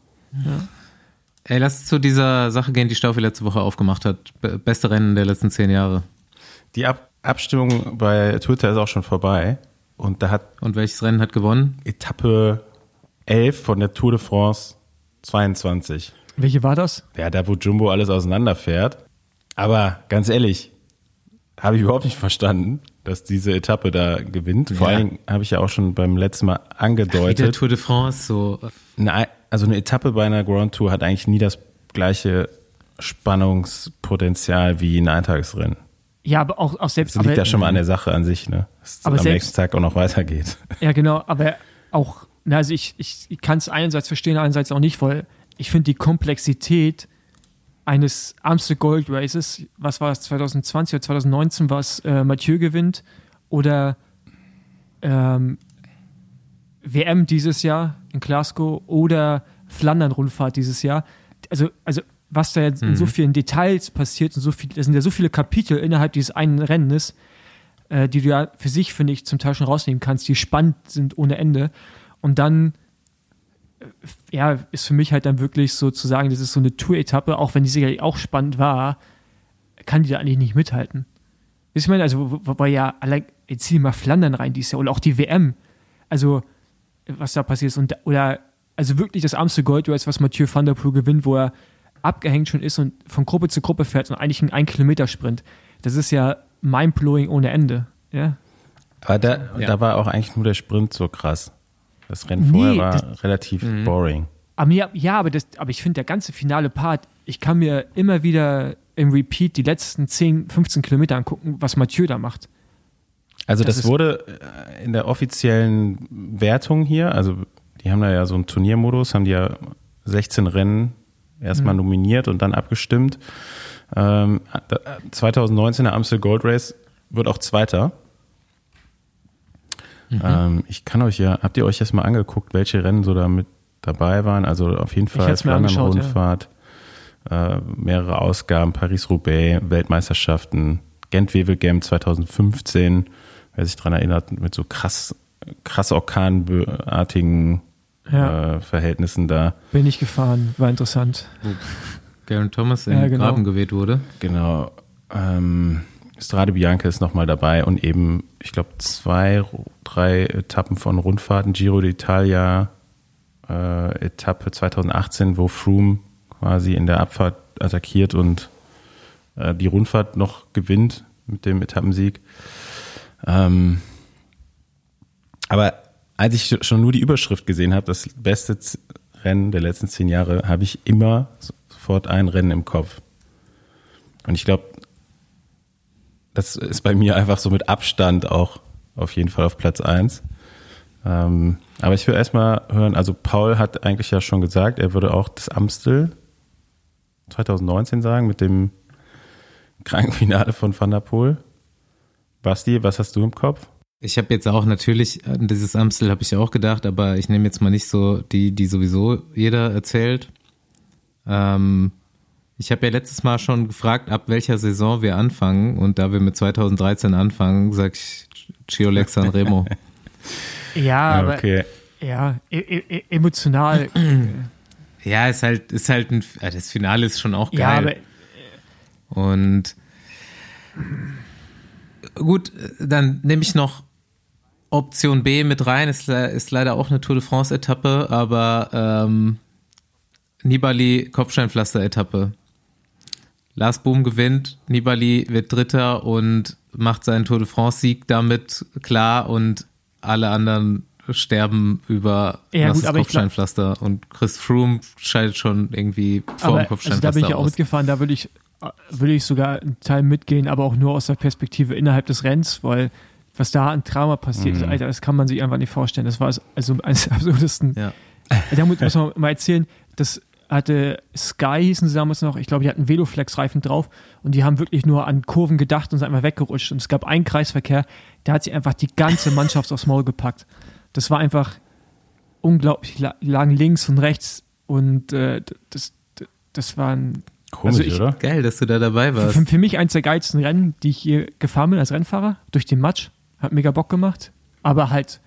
Ey, lass zu dieser Sache gehen, die Staufi letzte Woche aufgemacht hat. Be beste Rennen der letzten zehn Jahre. Die Ab Abstimmung bei Twitter ist auch schon vorbei. Und da hat Und welches Rennen hat gewonnen? Etappe 11 von der Tour de France 22. Welche war das? Ja, da wo Jumbo alles auseinanderfährt. Aber ganz ehrlich, habe ich überhaupt nicht verstanden, dass diese Etappe da gewinnt. Vor Ja. allen Dingen habe ich ja auch schon beim letzten Mal Wie der angedeutet. Tour de France, so. Ja, aber auch, auch selbst. Das liegt aber, ja schon mal an der Sache an sich, ne? Dass es am selbst- nächsten Tag auch noch weitergeht. Ja, genau, aber auch, na, also ich, ich, ich kann es einerseits verstehen, einerseits auch nicht, weil ich finde die Komplexität eines Amstel Gold Races, was war es, 2020 oder 2019, was äh, Mathieu gewinnt, oder ähm, WM dieses Jahr in Glasgow oder Flandern-Rundfahrt dieses Jahr. Also, also was da jetzt in so vielen Details passiert und so viel, das sind ja so viele Kapitel innerhalb dieses einen Rennes, äh, die du ja für sich, finde ich, zum Teil schon rausnehmen kannst, die spannend sind ohne Ende. Und dann, äh, ja, ist für mich halt dann wirklich so zu sagen, das ist so eine Tour-Etappe, auch wenn die sicherlich auch spannend war, kann die da eigentlich nicht mithalten. Wisst ich meine, also, wobei ja, allein, jetzt zieh mal Flandern rein dieses Jahr oder auch die WM. Also, was da passiert ist. Und, oder, also wirklich das Amstel Gold was Mathieu van der Poel gewinnt, wo er abgehängt schon ist und von Gruppe zu Gruppe fährt und eigentlich einen 1-Kilometer-Sprint. Das ist ja mindblowing ohne Ende. Ja. Aber da, Ja. da war auch eigentlich nur der Sprint so krass. Das Rennen Nee, vorher war das- relativ boring. Aber ja, ja aber, das, aber ich finde, der ganze finale Part, ich kann mir immer wieder im Repeat die letzten 10, 15 Kilometer angucken, was Mathieu da macht. Also Das das, wurde äh, in der offiziellen Wertung hier, also die haben da ja so einen Turniermodus, haben die ja 16 Rennen erstmal nominiert und dann abgestimmt. Ähm, äh, 2019er Amstel Gold Race wird auch Zweiter. Ähm, ich kann euch ja, habt ihr euch jetzt mal angeguckt, welche Rennen so da mit dabei waren? Also auf jeden Fall angeschaut, ja. Rundfahrt, äh, mehrere Ausgaben, Paris-Roubaix, Weltmeisterschaften, Gent-Wevelgem 2015, wer sich dran erinnert, mit so krass, krass orkanartigen Ja. äh, Verhältnissen da. Bin ich gefahren, war interessant. Garen Thomas in Ja, den genau. Graben geweht wurde. Genau. Ähm, Strade Bianca ist nochmal dabei und eben, ich glaube, zwei, drei Etappen von Rundfahrten. Giro d'Italia, äh, Etappe 2018, wo Froome quasi in der Abfahrt attackiert und äh, die Rundfahrt noch gewinnt mit dem Etappensieg. Ähm, aber als ich schon nur die Überschrift gesehen habe, das beste Rennen der letzten zehn Jahre, habe ich immer sofort ein Rennen im Kopf. Und ich glaube, das ist bei mir einfach so mit Abstand auch auf jeden Fall auf Platz eins. Ähm, aber ich will erstmal hören, also Paul hat eigentlich ja schon gesagt, er würde auch das Amstel 2019 sagen mit dem Krankenfinale von Van der Poel. Basti, was hast du im Kopf? Ich habe jetzt auch natürlich an dieses Amstel habe ich auch gedacht, aber ich nehme jetzt mal nicht so die, die sowieso jeder erzählt. Ähm, ich habe ja letztes Mal schon gefragt, ab welcher Saison wir anfangen und da wir mit 2013 anfangen, sag ich Giolex Sanremo. Ja, aber okay. ja, e e emotional. ja, ist halt, ist halt ein, äh, das Finale ist schon auch geil. ja, aber Und gut, dann nehme ich noch Option B mit rein. Ist, ist leider auch eine Tour de France-Etappe, aber ähm, Nibali Kopfsteinpflaster-Etappe. Lars Boom gewinnt, Nibali wird Dritter und macht seinen Tour de France-Sieg damit klar und alle anderen sterben über Ja, gut, ich glaub- Kopfsteinpflaster und Chris Froome scheidet schon irgendwie vor Aber dem also Kopfsteinpflaster da bin ich ja auch aus. mitgefahren, da würde ich, würde ich sogar einen Teil mitgehen, aber auch nur aus der Perspektive innerhalb des Rennens, weil was da an Drama passiert ist, Alter, das kann man sich einfach nicht vorstellen. Das war es- also eines der absurdesten. Ja. Da muss, man mal erzählen, das hatte Sky hießen sie damals noch, ich glaube, die hatten Veloflex-Reifen drauf und die haben wirklich nur an Kurven gedacht und sind einfach weggerutscht. Und es gab einen Kreisverkehr, da hat sie einfach die ganze Mannschaft aufs Maul gepackt. Das war einfach unglaublich, la- lagen links und rechts und äh, das, das waren Komisch, Also ich- oder? Geil, dass du da dabei warst. für, für mich eins der geilsten Rennen, die ich hier gefahren bin als Rennfahrer, durch den Matsch. Hat mega Bock gemacht. Aber halt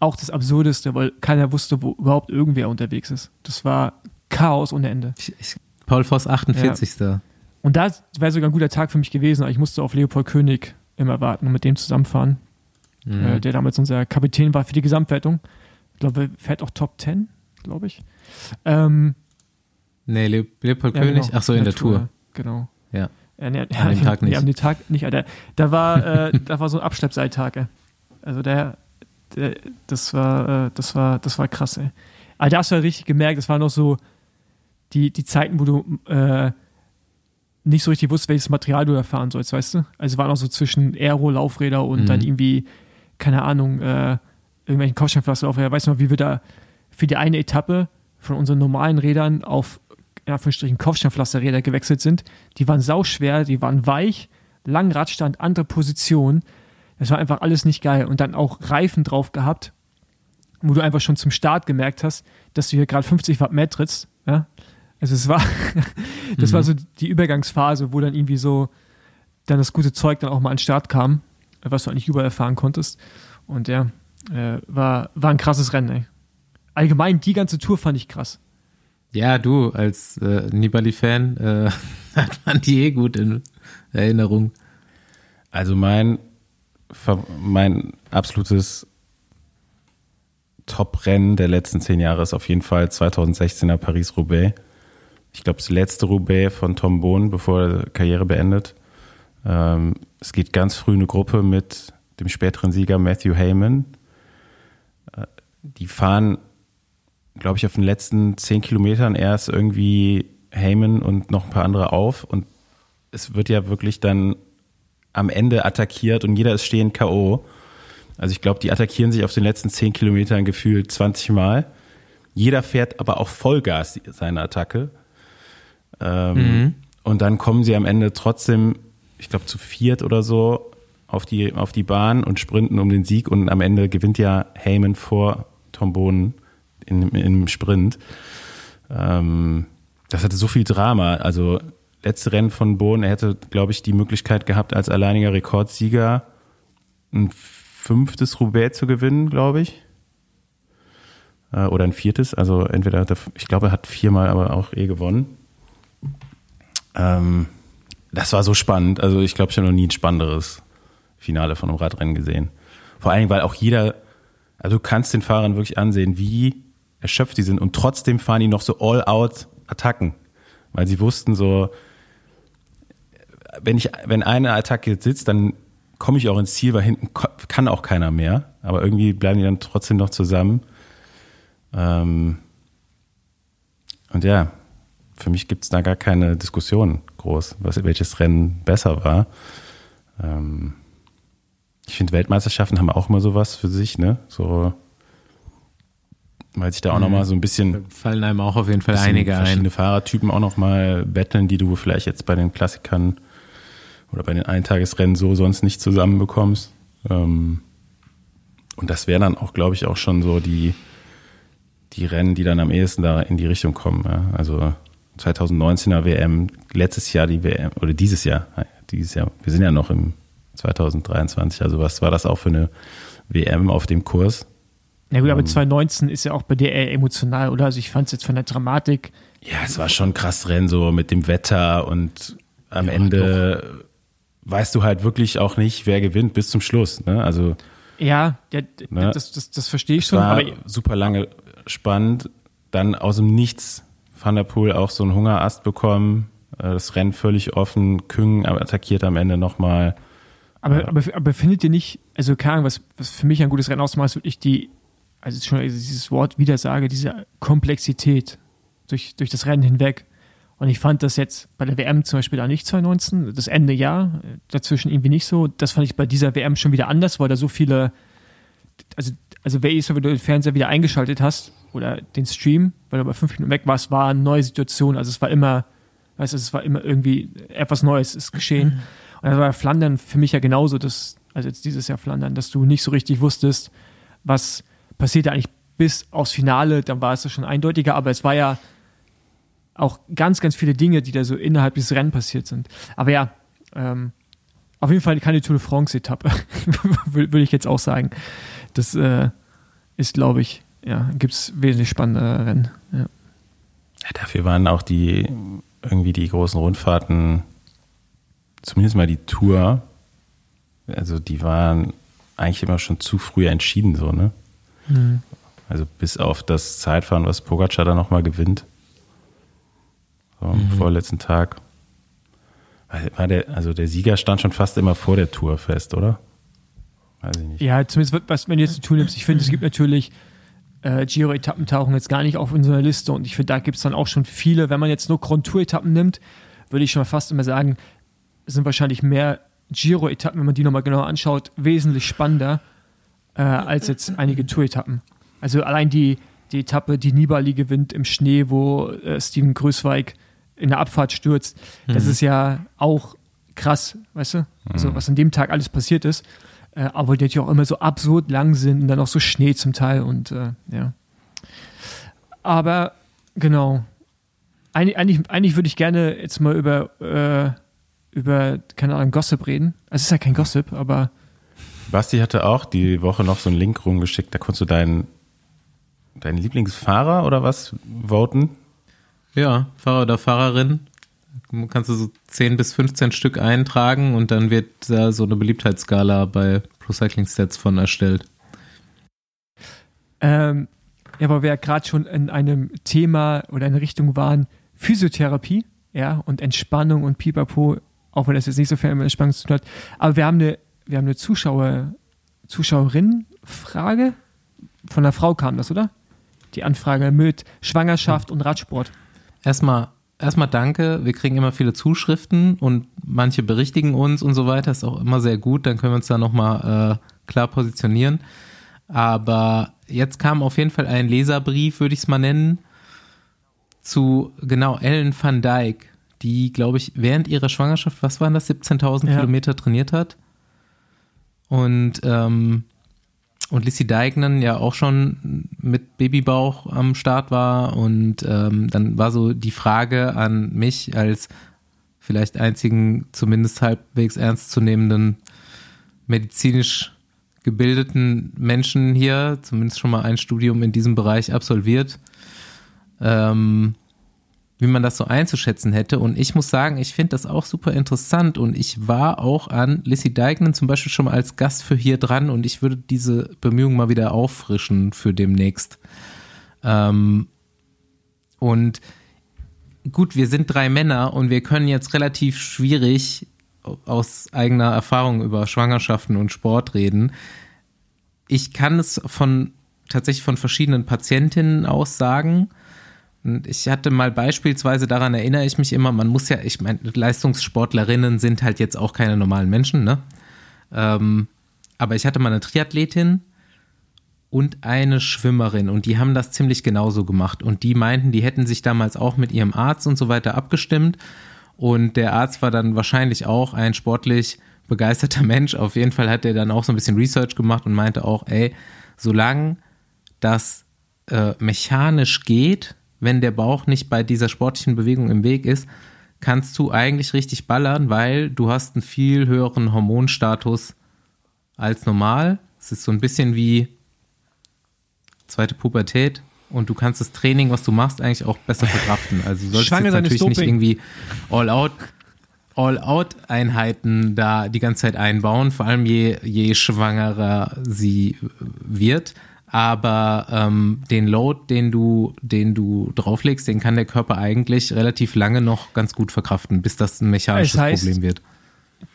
auch das Absurdeste, weil keiner wusste, wo überhaupt irgendwer unterwegs ist. Das war Chaos ohne Ende. Ich, ich, Paul Voss 48. Und da wäre sogar ein guter Tag für mich gewesen, aber ich musste auf Leopold König immer warten und mit dem zusammenfahren, Mhm. äh, der damals unser Kapitän war für die Gesamtwertung. Ich glaube, er fährt auch Top 10, glaube ich. Ähm, Nee, Le Leopold ja, König. genau, Ach so, in der Tour. Genau. Ja. Ja, nee, An dem Tag nee, nicht. An dem Tag nicht, Alter. Da war, äh, da war so ein Abschleppseiltag, ey. Also der, der das war, äh, das war, das war krass, ey. Aber da hast du ja richtig gemerkt, das waren noch so die, die Zeiten, wo du äh, nicht so richtig wusstest, welches Material du da fahren sollst, weißt du? Also war noch so zwischen Aero, Laufräder und Mhm. dann irgendwie, keine Ahnung, äh, irgendwelchen Kopfsteinpflasterlaufräder. Weißt du noch, wie wir da für die eine Etappe von unseren normalen Rädern auf in Anführungsstrichen Kopfsteinpflasterräder gewechselt sind. Die waren sauschwer, die waren weich, lang Radstand, andere Position. Das war einfach alles nicht geil. Und dann auch Reifen drauf gehabt, wo du einfach schon zum Start gemerkt hast, dass du hier gerade 50 Watt mehr trittst. Ja? Also es war, das war so die Übergangsphase, wo dann irgendwie so dann das gute Zeug dann auch mal an den Start kam, was du eigentlich überall fahren konntest. Und ja, äh, war, war ein krasses Rennen, ey. Allgemein, die ganze Tour fand ich krass. Ja, du als äh, Nibali-Fan äh, hat man die eh gut in Erinnerung. Also mein, mein absolutes Top-Rennen der letzten zehn Jahre ist auf jeden Fall 2016er Paris-Roubaix. Ich glaube, das letzte Roubaix von Tom Bohn, bevor er Karriere beendet. Ähm, es geht ganz früh eine Gruppe mit dem späteren Sieger Matthew Heyman. Äh, die fahren, glaube ich, auf den letzten zehn Kilometern erst irgendwie Heyman und noch ein paar andere auf. Und es wird ja wirklich dann am Ende attackiert und jeder ist stehend K.O. Also ich glaube, die attackieren sich auf den letzten 10 Kilometern gefühlt 20 Mal. Jeder fährt aber auch Vollgas seine Attacke. Ähm, Und dann kommen sie am Ende trotzdem, ich glaube, zu viert oder so auf die, auf die Bahn und sprinten um den Sieg. Und am Ende gewinnt ja Heyman vor Tom Bohnen in, im Sprint. Ähm, das hatte so viel Drama. Also letzte Rennen von Bohnen, er hätte, glaube ich, die Möglichkeit gehabt, als alleiniger Rekordsieger ein fünftes Roubaix zu gewinnen, glaube ich. Äh, Oder ein viertes. Also entweder, hat er, ich glaube, er hat viermal aber auch eh gewonnen. Ähm, das war so spannend. Also ich glaube, ich habe noch nie ein spannenderes Finale von einem Radrennen gesehen. Vor allen Dingen, weil auch jeder, also du kannst den Fahrern wirklich ansehen, wie erschöpft die sind und trotzdem fahren die noch so all-out-Attacken. Weil sie wussten so, wenn ich, wenn eine Attacke jetzt sitzt, dann komme ich auch ins Ziel, weil hinten kann auch keiner mehr. Aber irgendwie bleiben die dann trotzdem noch zusammen. Ähm, und ja, für mich gibt es da gar keine Diskussion groß, was, welches Rennen besser war. Ähm, ich finde, Weltmeisterschaften haben auch immer sowas für sich, ne? So, weil sich da auch noch nochmal so ein bisschen Fallen einem auch auf jeden Fall einige verschiedene ein. Fahrertypen auch nochmal betteln, die du vielleicht jetzt bei den Klassikern oder bei den Eintagesrennen so sonst nicht zusammenbekommst. Ähm, und das wären dann auch, glaube ich, auch schon so die, die Rennen, die dann am ehesten da in die Richtung kommen. Also 2019er WM, letztes Jahr die WM, oder dieses Jahr, dieses Jahr, wir sind ja noch im 2023, also was war das auch für eine WM auf dem Kurs? Ja gut, aber Ähm. 2019 ist ja auch bei dir eher emotional, oder? Also ich fand es jetzt von der Dramatik, Ja, es war schon krass Rennen, so mit dem Wetter und am Ende weißt du halt wirklich auch nicht, wer gewinnt bis zum Schluss. Ne? Also ja, ja Ne? das, das, das verstehe ich es schon, war aber super lange spannend. Dann aus dem Nichts Van der Poel auch so einen Hungerast bekommen. Äh, das Rennen völlig offen. Küng attackiert am Ende nochmal. Aber, aber, aber findet ihr nicht, also keine Ahnung, was, was für mich ein gutes Rennen ausmacht, ist wirklich die, also schon dieses Wort Wiedersage, diese Komplexität durch, durch das Rennen hinweg. Und ich fand das jetzt bei der WM zum Beispiel da nicht 2019, das Ende ja, dazwischen irgendwie nicht so. Das fand ich bei dieser WM schon wieder anders, weil da so viele, also, also wer ist, wenn du den Fernseher wieder eingeschaltet hast oder den Stream, weil du bei fünf Minuten weg warst, war eine neue Situation. Also es war immer, weißt du, es war immer irgendwie etwas Neues ist geschehen. Und das war Flandern für mich ja genauso, dass, also jetzt dieses Jahr Flandern, dass du nicht so richtig wusstest, was passiert eigentlich bis aufs Finale, dann war es ja schon eindeutiger, aber es war ja auch ganz, ganz viele Dinge, die da so innerhalb des Rennens passiert sind. Aber ja, ähm, auf jeden Fall keine Tour de France-Etappe, würde ich jetzt auch sagen. Das äh, ist, glaube ich, ja, gibt es wesentlich spannendere Rennen. Ja. ja. dafür waren auch die irgendwie die großen Rundfahrten, zumindest mal die Tour, also die waren eigentlich immer schon zu früh entschieden, so, ne? Mhm. Also bis auf das Zeitfahren, was Pogacar da nochmal gewinnt so am mhm. vorletzten Tag. War der, also der Sieger stand schon fast immer vor der Tour fest, oder? Weiß ich nicht. Ja, zumindest was, wenn du jetzt die Tour nimmst, ich finde, es gibt natürlich äh, Giro-Etappen tauchen jetzt gar nicht auf unserer Liste und ich finde, da gibt es dann auch schon viele, wenn man jetzt nur Grand Tour-Etappen nimmt, würde ich schon fast immer sagen, sind wahrscheinlich mehr Giro-Etappen, wenn man die nochmal genauer anschaut, wesentlich spannender äh, als jetzt einige Tour-Etappen. Also allein die, die Etappe, die Nibali gewinnt im Schnee, wo äh, Steven Größweig in der Abfahrt stürzt. Das mhm. ist ja auch krass, weißt du? Also, mhm. was an dem Tag alles passiert ist. Äh, aber die natürlich auch immer so absurd lang sind und dann auch so Schnee zum Teil und äh, ja. Aber genau. Eig eigentlich, eigentlich würde ich gerne jetzt mal über, äh, über, keine Ahnung, Gossip reden. Also, es ist ja kein Gossip, aber. Basti hatte auch die Woche noch so einen Link rumgeschickt, da konntest du deinen, deinen Lieblingsfahrer oder was voten. Ja, Fahrer oder Fahrerin. Kannst du so 10 bis 15 Stück eintragen und dann wird da so eine Beliebtheitsskala bei Pro Cycling Stats von erstellt. Ähm, ja, aber wir gerade schon in einem Thema oder in Richtung waren, Physiotherapie, ja, und Entspannung und Pipapo, auch wenn das jetzt nicht so viel mit Entspannung zu tun hat. Aber wir haben eine, wir haben eine Zuschauer, Zuschauerinnenfrage. Von einer Frau kam das, oder? Die Anfrage mit Schwangerschaft und Radsport erstmal erstmal danke. Wir kriegen immer viele Zuschriften und manche berichtigen uns und so weiter. Ist auch immer sehr gut. Dann können wir uns da nochmal äh, klar positionieren. Aber jetzt kam auf jeden Fall ein Leserbrief, würde ich es mal nennen, zu genau Ellen van Dijk, die, glaube ich, während ihrer Schwangerschaft, was waren das, 17.000 ja. Kilometer trainiert hat. Und ähm, und Lissy Deignan ja auch schon mit Babybauch am Start war. Und ähm, dann war so die Frage an mich als vielleicht einzigen, zumindest halbwegs ernstzunehmenden, medizinisch gebildeten Menschen hier, zumindest schon mal ein Studium in diesem Bereich absolviert. Ähm, wie man das so einzuschätzen hätte. Und ich muss sagen, ich finde das auch super interessant. Und ich war auch an Lissy Deignan zum Beispiel schon mal als Gast für hier dran und ich würde diese Bemühungen mal wieder auffrischen für demnächst. Ähm, und gut, wir sind drei Männer und wir können jetzt relativ schwierig aus eigener Erfahrung über Schwangerschaften und Sport reden. Ich kann es von tatsächlich von verschiedenen Patientinnen aus sagen und ich hatte mal beispielsweise, daran erinnere ich mich immer, man muss ja, ich meine, Leistungssportlerinnen sind halt jetzt auch keine normalen Menschen, ne? Ähm, aber ich hatte mal eine Triathletin und eine Schwimmerin und die haben das ziemlich genauso gemacht und die meinten, die hätten sich damals auch mit ihrem Arzt und so weiter abgestimmt und der Arzt war dann wahrscheinlich auch ein sportlich begeisterter Mensch. Auf jeden Fall hat er dann auch so ein bisschen Research gemacht und meinte auch, ey, solange das äh, mechanisch geht, wenn der Bauch nicht bei dieser sportlichen Bewegung im Weg ist, kannst du eigentlich richtig ballern, weil du hast einen viel höheren Hormonstatus als normal. Es ist so ein bisschen wie zweite Pubertät und du kannst das Training, was du machst, eigentlich auch besser verkraften. Also du solltest jetzt natürlich nicht irgendwie All-Out All-Out-Einheiten da die ganze Zeit einbauen, vor allem je, je schwangerer sie wird. Aber ähm, den Load, den du, den du drauflegst, den kann der Körper eigentlich relativ lange noch ganz gut verkraften, bis das ein mechanisches Das heißt- Problem wird.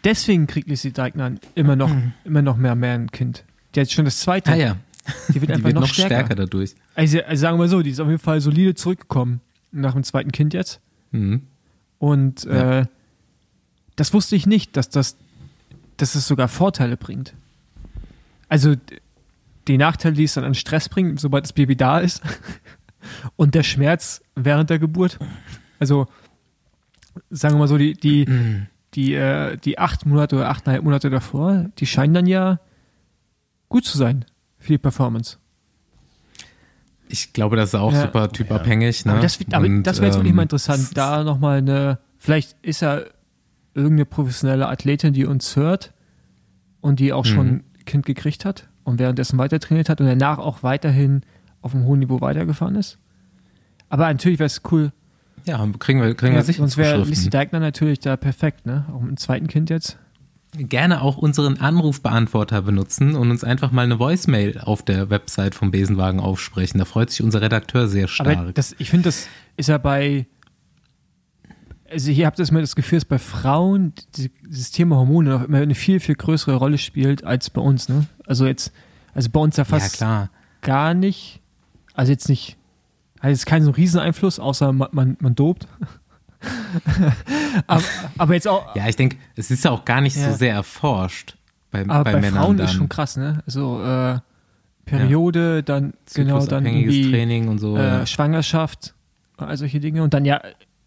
Deswegen kriegt Lizzie Deignan immer noch, immer noch mehr, mehr ein Kind. Die hat schon das zweite. Ah ja, Die wird die einfach wird noch, noch stärker. stärker dadurch. Also, also sagen wir mal so, die ist auf jeden Fall solide zurückgekommen nach dem zweiten Kind jetzt. Mhm. Und Ja. äh, das wusste ich nicht, dass das, dass es sogar Vorteile bringt. Also die Nachteile, die es dann an Stress bringt, sobald das Baby da ist. Und der Schmerz während der Geburt. Also sagen wir mal so, die, die, die, äh, die acht Monate oder achteinhalb Monate davor, die scheinen dann ja gut zu sein für die Performance. Ich glaube, das ist auch Ja. super typabhängig. Ne? Aber das, aber Und, das wäre jetzt wirklich ähm, mal interessant, da nochmal eine, vielleicht ist ja irgendeine professionelle Athletin, die uns hört und die auch schon Mhm. ein Kind gekriegt hat und währenddessen weiter trainiert hat und danach auch weiterhin auf einem hohen Niveau weitergefahren ist. Aber natürlich wäre es cool. Ja, kriegen wir, kriegen wir sicher sonst wäre Zuschriften. Deigner natürlich da perfekt, ne? Auch mit dem zweiten Kind jetzt. Gerne auch unseren Anrufbeantworter benutzen und uns einfach mal eine Voicemail auf der Website vom Besenwagen aufsprechen. Da freut sich unser Redakteur sehr Aber stark. das, ich finde, das ist ja bei. Also hier habt ihr mir das Gefühl, dass bei Frauen die- dieses Thema Hormone noch immer eine viel, viel größere Rolle spielt als bei uns, ne? Also jetzt, also bei uns ja ja, fast klar. gar nicht. Also jetzt nicht, hat jetzt keinen so riesen Einfluss, außer man, man, man dopt. aber, aber jetzt auch, Ja, ich denke, es ist ja auch gar nicht Ja. so sehr erforscht bei, aber bei, bei, Männern Frauen dann. ist schon krass, ne? Also äh, Periode, dann genau, dann irgendwie Training und so. äh, ja. Schwangerschaft, all solche Dinge. Und dann ja,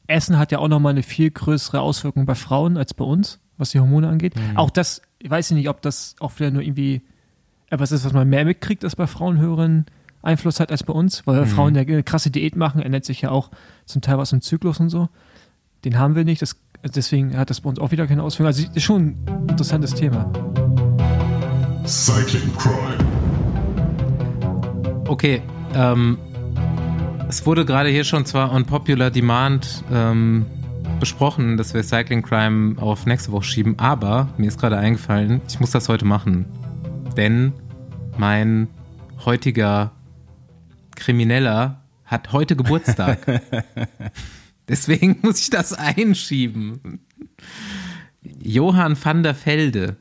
Essen hat ja auch nochmal eine viel größere Auswirkung bei Frauen als bei uns, was die Hormone angeht. Mhm. Auch das, ich weiß nicht, ob das auch wieder nur irgendwie etwas ist, was man mehr mitkriegt, als bei Frauenhörern Einfluss hat als bei uns, weil Mhm. Frauen ja eine krasse Diät machen, ändert sich ja auch zum Teil was im Zyklus und so. Den haben wir nicht, das, deswegen hat das bei uns auch wieder keine Auswirkungen. Also das ist schon ein interessantes Thema. Cycling Crime. Okay, ähm, es wurde gerade hier schon zwar on popular demand ähm, besprochen, dass wir Cycling Crime auf nächste Woche schieben, aber mir ist gerade eingefallen, ich muss das heute machen. Denn mein heutiger Krimineller hat heute Geburtstag. Deswegen muss ich das einschieben. Johann van der Velde.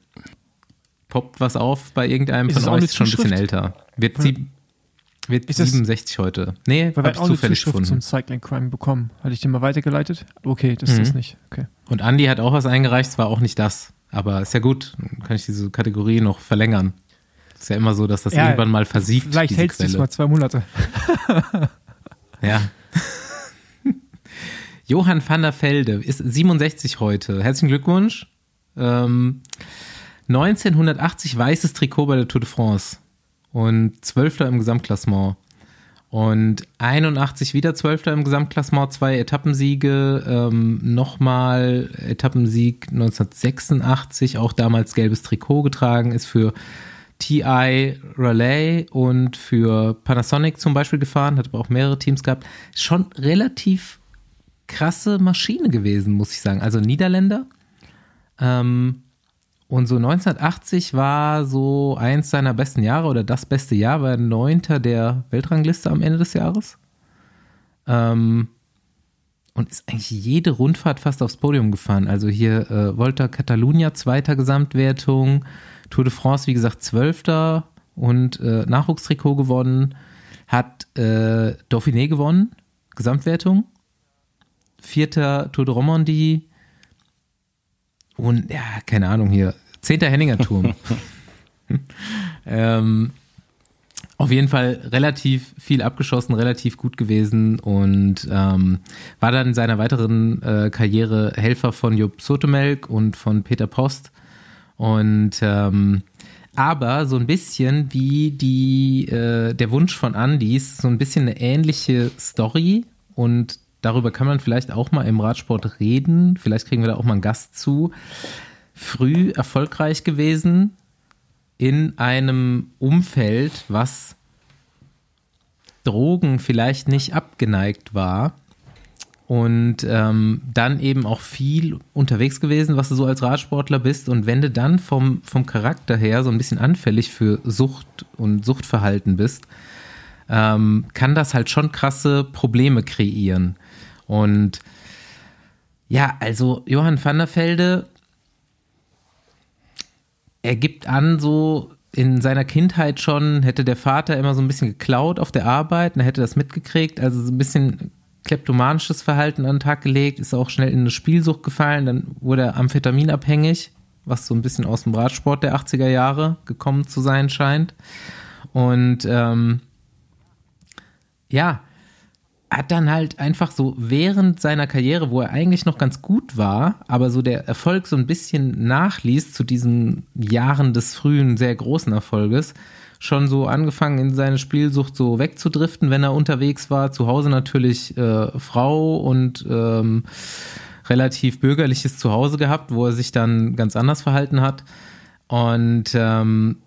Poppt was auf bei irgendeinem Ist von euch, ist schon ein bisschen älter. Wird, sieb, wird Ist das- 67 heute. Nee, Weil wir auch eine zufällig Zuschrift gefunden. zum Cycling Crime bekommen. Hatte ich den mal weitergeleitet? Okay, das ist Mhm. das nicht. Okay. Und Andi hat auch was eingereicht, zwar auch nicht das, aber ist ja gut, dann kann ich diese Kategorie noch verlängern. Ist ja immer so, dass das Ja, irgendwann mal versiegt, Vielleicht hältst du es mal zwei Monate. Ja. Johann van der Velde ist 67 heute. Herzlichen Glückwunsch. Ähm, 1980 weißes Trikot bei der Tour de France und Zwölfter im Gesamtklassement. Und 81 wieder Zwölfter im Gesamtklassement, zwei Etappensiege, ähm, nochmal Etappensieg 1986, auch damals gelbes Trikot getragen, ist für TI Relay und für Panasonic zum Beispiel gefahren, hat aber auch mehrere Teams gehabt. Schon relativ krasse Maschine gewesen, muss ich sagen. Also Niederländer. Ähm, und so 1980 war so eins seiner besten Jahre oder das beste Jahr, war neunter der Weltrangliste am Ende des Jahres. Ähm, und ist eigentlich jede Rundfahrt fast aufs Podium gefahren. Also hier äh, Volta Catalunya, zweiter Gesamtwertung, Tour de France, wie gesagt, zwölfter. Und äh, Nachwuchstrikot gewonnen, hat äh, Dauphiné gewonnen, Gesamtwertung, vierter Tour de Romandie. Und ja, keine Ahnung hier, zehnter Henninger Turm. ähm, auf jeden Fall relativ viel abgeschossen, relativ gut gewesen und ähm, war dann in seiner weiteren äh, Karriere Helfer von Jupp Sotemelk und von Peter Post. Und ähm, aber so ein bisschen wie die äh, der Wunsch von Andis, so ein bisschen eine ähnliche Story und darüber kann man vielleicht auch mal im Radsport reden. Vielleicht kriegen wir da auch mal einen Gast zu. Früh erfolgreich gewesen, in einem Umfeld, was Drogen vielleicht nicht abgeneigt war. und ähm, dann eben auch viel unterwegs gewesen, was du so als Radsportler bist. Und wenn du dann vom, vom Charakter her so ein bisschen anfällig für Sucht und Suchtverhalten bist, ähm, kann das halt schon krasse Probleme kreieren. Und ja, also Johann van der Velde, er gibt an, so in seiner Kindheit schon hätte der Vater immer so ein bisschen geklaut auf der Arbeit und er hätte das mitgekriegt, also so ein bisschen kleptomanisches Verhalten an den Tag gelegt, ist auch schnell in eine Spielsucht gefallen, dann wurde er amphetaminabhängig, was so ein bisschen aus dem Radsport der 80er Jahre gekommen zu sein scheint. Und ähm, ja, hat dann halt einfach so während seiner Karriere, wo er eigentlich noch ganz gut war, aber so der Erfolg so ein bisschen nachließ zu diesen Jahren des frühen, sehr großen Erfolges, schon so angefangen, in seine Spielsucht so wegzudriften, wenn er unterwegs war. Zu Hause natürlich äh, Frau und ähm, relativ bürgerliches Zuhause gehabt, wo er sich dann ganz anders verhalten hat. Und ähm,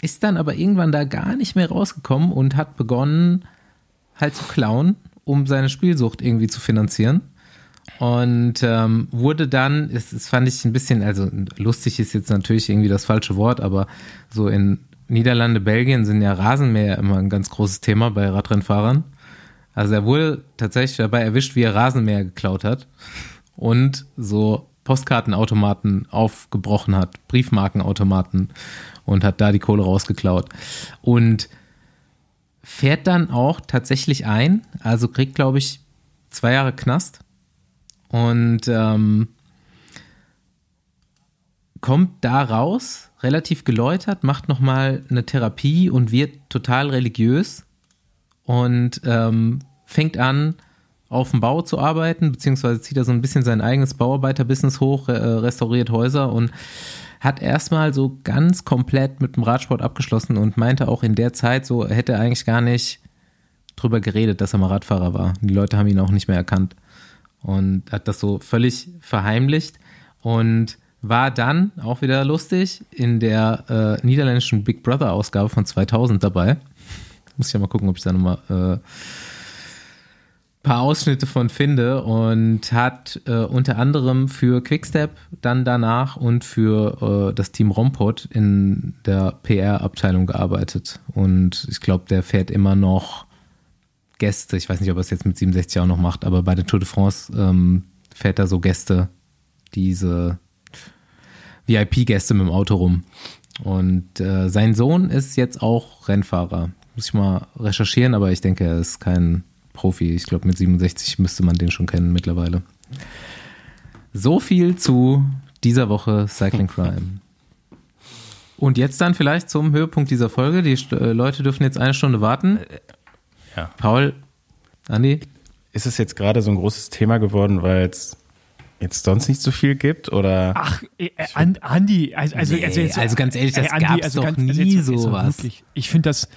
ist dann aber irgendwann da gar nicht mehr rausgekommen und hat begonnen, halt zu klauen, um seine Spielsucht irgendwie zu finanzieren. Und ähm, wurde dann, das, das fand ich ein bisschen, also lustig ist jetzt natürlich irgendwie das falsche Wort, aber so in Niederlande, Belgien sind ja Rasenmäher immer ein ganz großes Thema bei Radrennfahrern. Also er wurde tatsächlich dabei erwischt, wie er Rasenmäher geklaut hat und so Postkartenautomaten aufgebrochen hat, Briefmarkenautomaten und hat da die Kohle rausgeklaut. Und fährt dann auch tatsächlich ein, also kriegt, glaube ich, zwei Jahre Knast und ähm, kommt da raus relativ geläutert, macht nochmal eine Therapie und wird total religiös und ähm, fängt an, auf dem Bau zu arbeiten, beziehungsweise zieht er so ein bisschen sein eigenes Bauarbeiterbusiness hoch, äh, restauriert Häuser und hat erstmal so ganz komplett mit dem Radsport abgeschlossen und meinte auch in der Zeit so, hätte er eigentlich gar nicht drüber geredet, dass er mal Radfahrer war. Die Leute haben ihn auch nicht mehr erkannt und hat das so völlig verheimlicht und war dann auch wieder lustig in der äh, niederländischen Big Brother Ausgabe von 2000 dabei. Muss ich ja mal gucken, ob ich da nochmal äh, paar Ausschnitte von finde und hat äh, unter anderem für Quickstep dann danach und für äh, das Team Rompot in der PR-Abteilung gearbeitet. Und ich glaube, der fährt immer noch Gäste. Ich weiß nicht, ob er es jetzt mit 67 auch noch macht, aber bei der Tour de France ähm, fährt er so Gäste, diese VIP-Gäste mit dem Auto rum. Und äh, sein Sohn ist jetzt auch Rennfahrer. Muss ich mal recherchieren, aber ich denke, er ist kein Profi. Ich glaube, mit 67 müsste man den schon kennen mittlerweile. So viel zu dieser Woche Cycling Crime. Und jetzt dann vielleicht zum Höhepunkt dieser Folge. Die äh, Leute dürfen jetzt eine Stunde warten. Ja. Paul, Andi? Ist es jetzt gerade so ein großes Thema geworden, weil es jetzt sonst nicht so viel gibt? Oder? Ach, äh, And, Andi, also, also, Nee, also, jetzt, also ganz ehrlich, das Ey, Andi, gab's also doch ganz- nie also jetzt- jetzt mal sowas. wirklich. Ich finde das,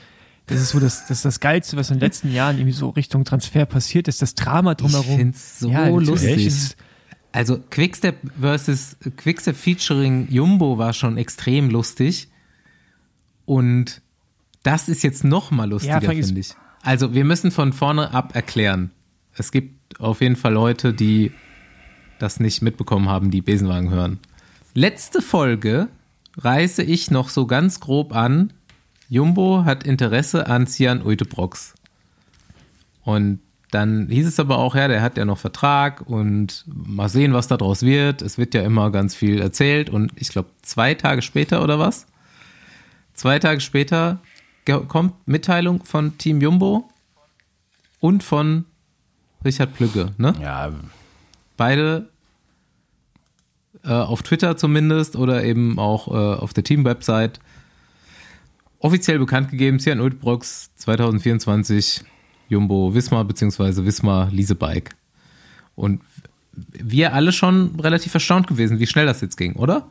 das ist so das, das ist das Geilste, was in den letzten Jahren irgendwie so Richtung Transfer passiert ist, das Drama drumherum. Ich find's so natürlich. lustig. Also Quickstep versus Quickstep featuring Jumbo war schon extrem lustig. Und das ist jetzt noch mal lustiger, Ja, finde ich. Also wir müssen von vorne ab erklären. Es gibt auf jeden Fall Leute, die das nicht mitbekommen haben, die Besenwagen hören. Letzte Folge reiße ich noch so ganz grob an. Jumbo hat Interesse an Cian Uitebrox. Und dann hieß es aber auch, ja, der hat ja noch Vertrag und mal sehen, was da draus wird. Es wird ja immer ganz viel erzählt und ich glaube, zwei Tage später oder was? Zwei Tage später kommt Mitteilung von Team Jumbo und von Richard Plügge, ne? Ja, Beide äh, auf Twitter zumindest oder eben auch äh, auf der Team-Website offiziell bekannt gegeben, Cian Ultbrox 2024 Jumbo Wismar beziehungsweise Wismar Leasebike. Und wir alle schon relativ erstaunt gewesen, wie schnell das jetzt ging, oder?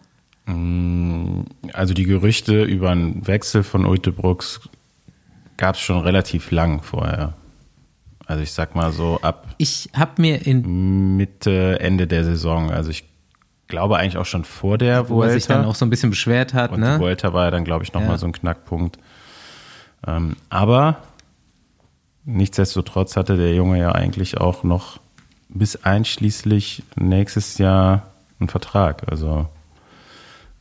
also die Gerüchte über einen Wechsel von Uitebrooks gab es schon relativ lang vorher. Also ich sag mal so ab Ich habe mir in, Mitte, Ende der Saison. Also ich glaube eigentlich auch schon vor der wo er sich dann Vuelta. auch so ein bisschen beschwert hat, Und die ne? Vuelta war ja dann, glaube ich, nochmal Ja. so ein Knackpunkt. Ähm, aber nichtsdestotrotz hatte der Junge ja eigentlich auch noch bis einschließlich nächstes Jahr einen Vertrag. Also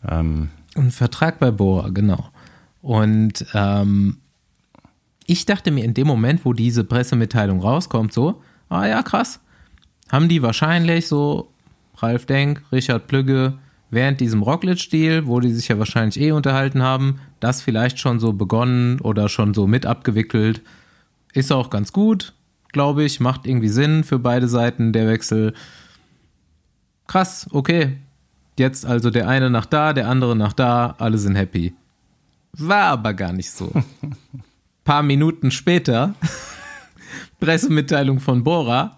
ähm, ein Vertrag bei Bora, genau. Und ähm, ich dachte mir in dem Moment, wo diese Pressemitteilung rauskommt, so, ah ja, krass, haben die wahrscheinlich so Ralf Denk, Richard Plügge, während diesem Roglic-Deal, wo die sich ja wahrscheinlich eh unterhalten haben, das vielleicht schon so begonnen oder schon so mit abgewickelt. Ist auch ganz gut, glaube ich, macht irgendwie Sinn für beide Seiten der Wechsel. Krass, okay. Jetzt also der eine nach da, der andere nach da, alle sind happy. War aber gar nicht so. Paar Minuten später, Pressemitteilung von Bora,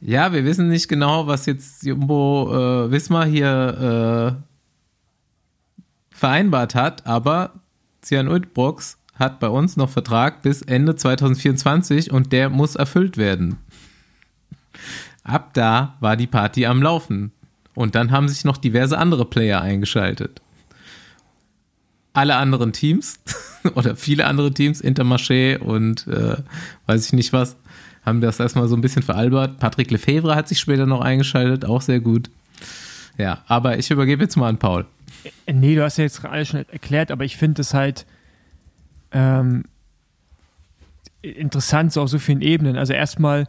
ja, wir wissen nicht genau, was jetzt Jumbo äh, Wismar hier äh, vereinbart hat, aber Cian Udbrox hat bei uns noch Vertrag bis Ende 2024 und der muss erfüllt werden. Ab da war die Party am Laufen. Und dann haben sich noch diverse andere Player eingeschaltet. Alle anderen Teams oder viele andere Teams, Intermarché und äh, weiß ich nicht was, haben das erstmal so ein bisschen veralbert. Patrick Lefevre hat sich später noch eingeschaltet, auch sehr gut. Ja, aber ich übergebe jetzt mal an Paul. Nee, du hast ja jetzt alles schon erklärt, aber ich finde es halt ähm, interessant, so auf so vielen Ebenen. Also erstmal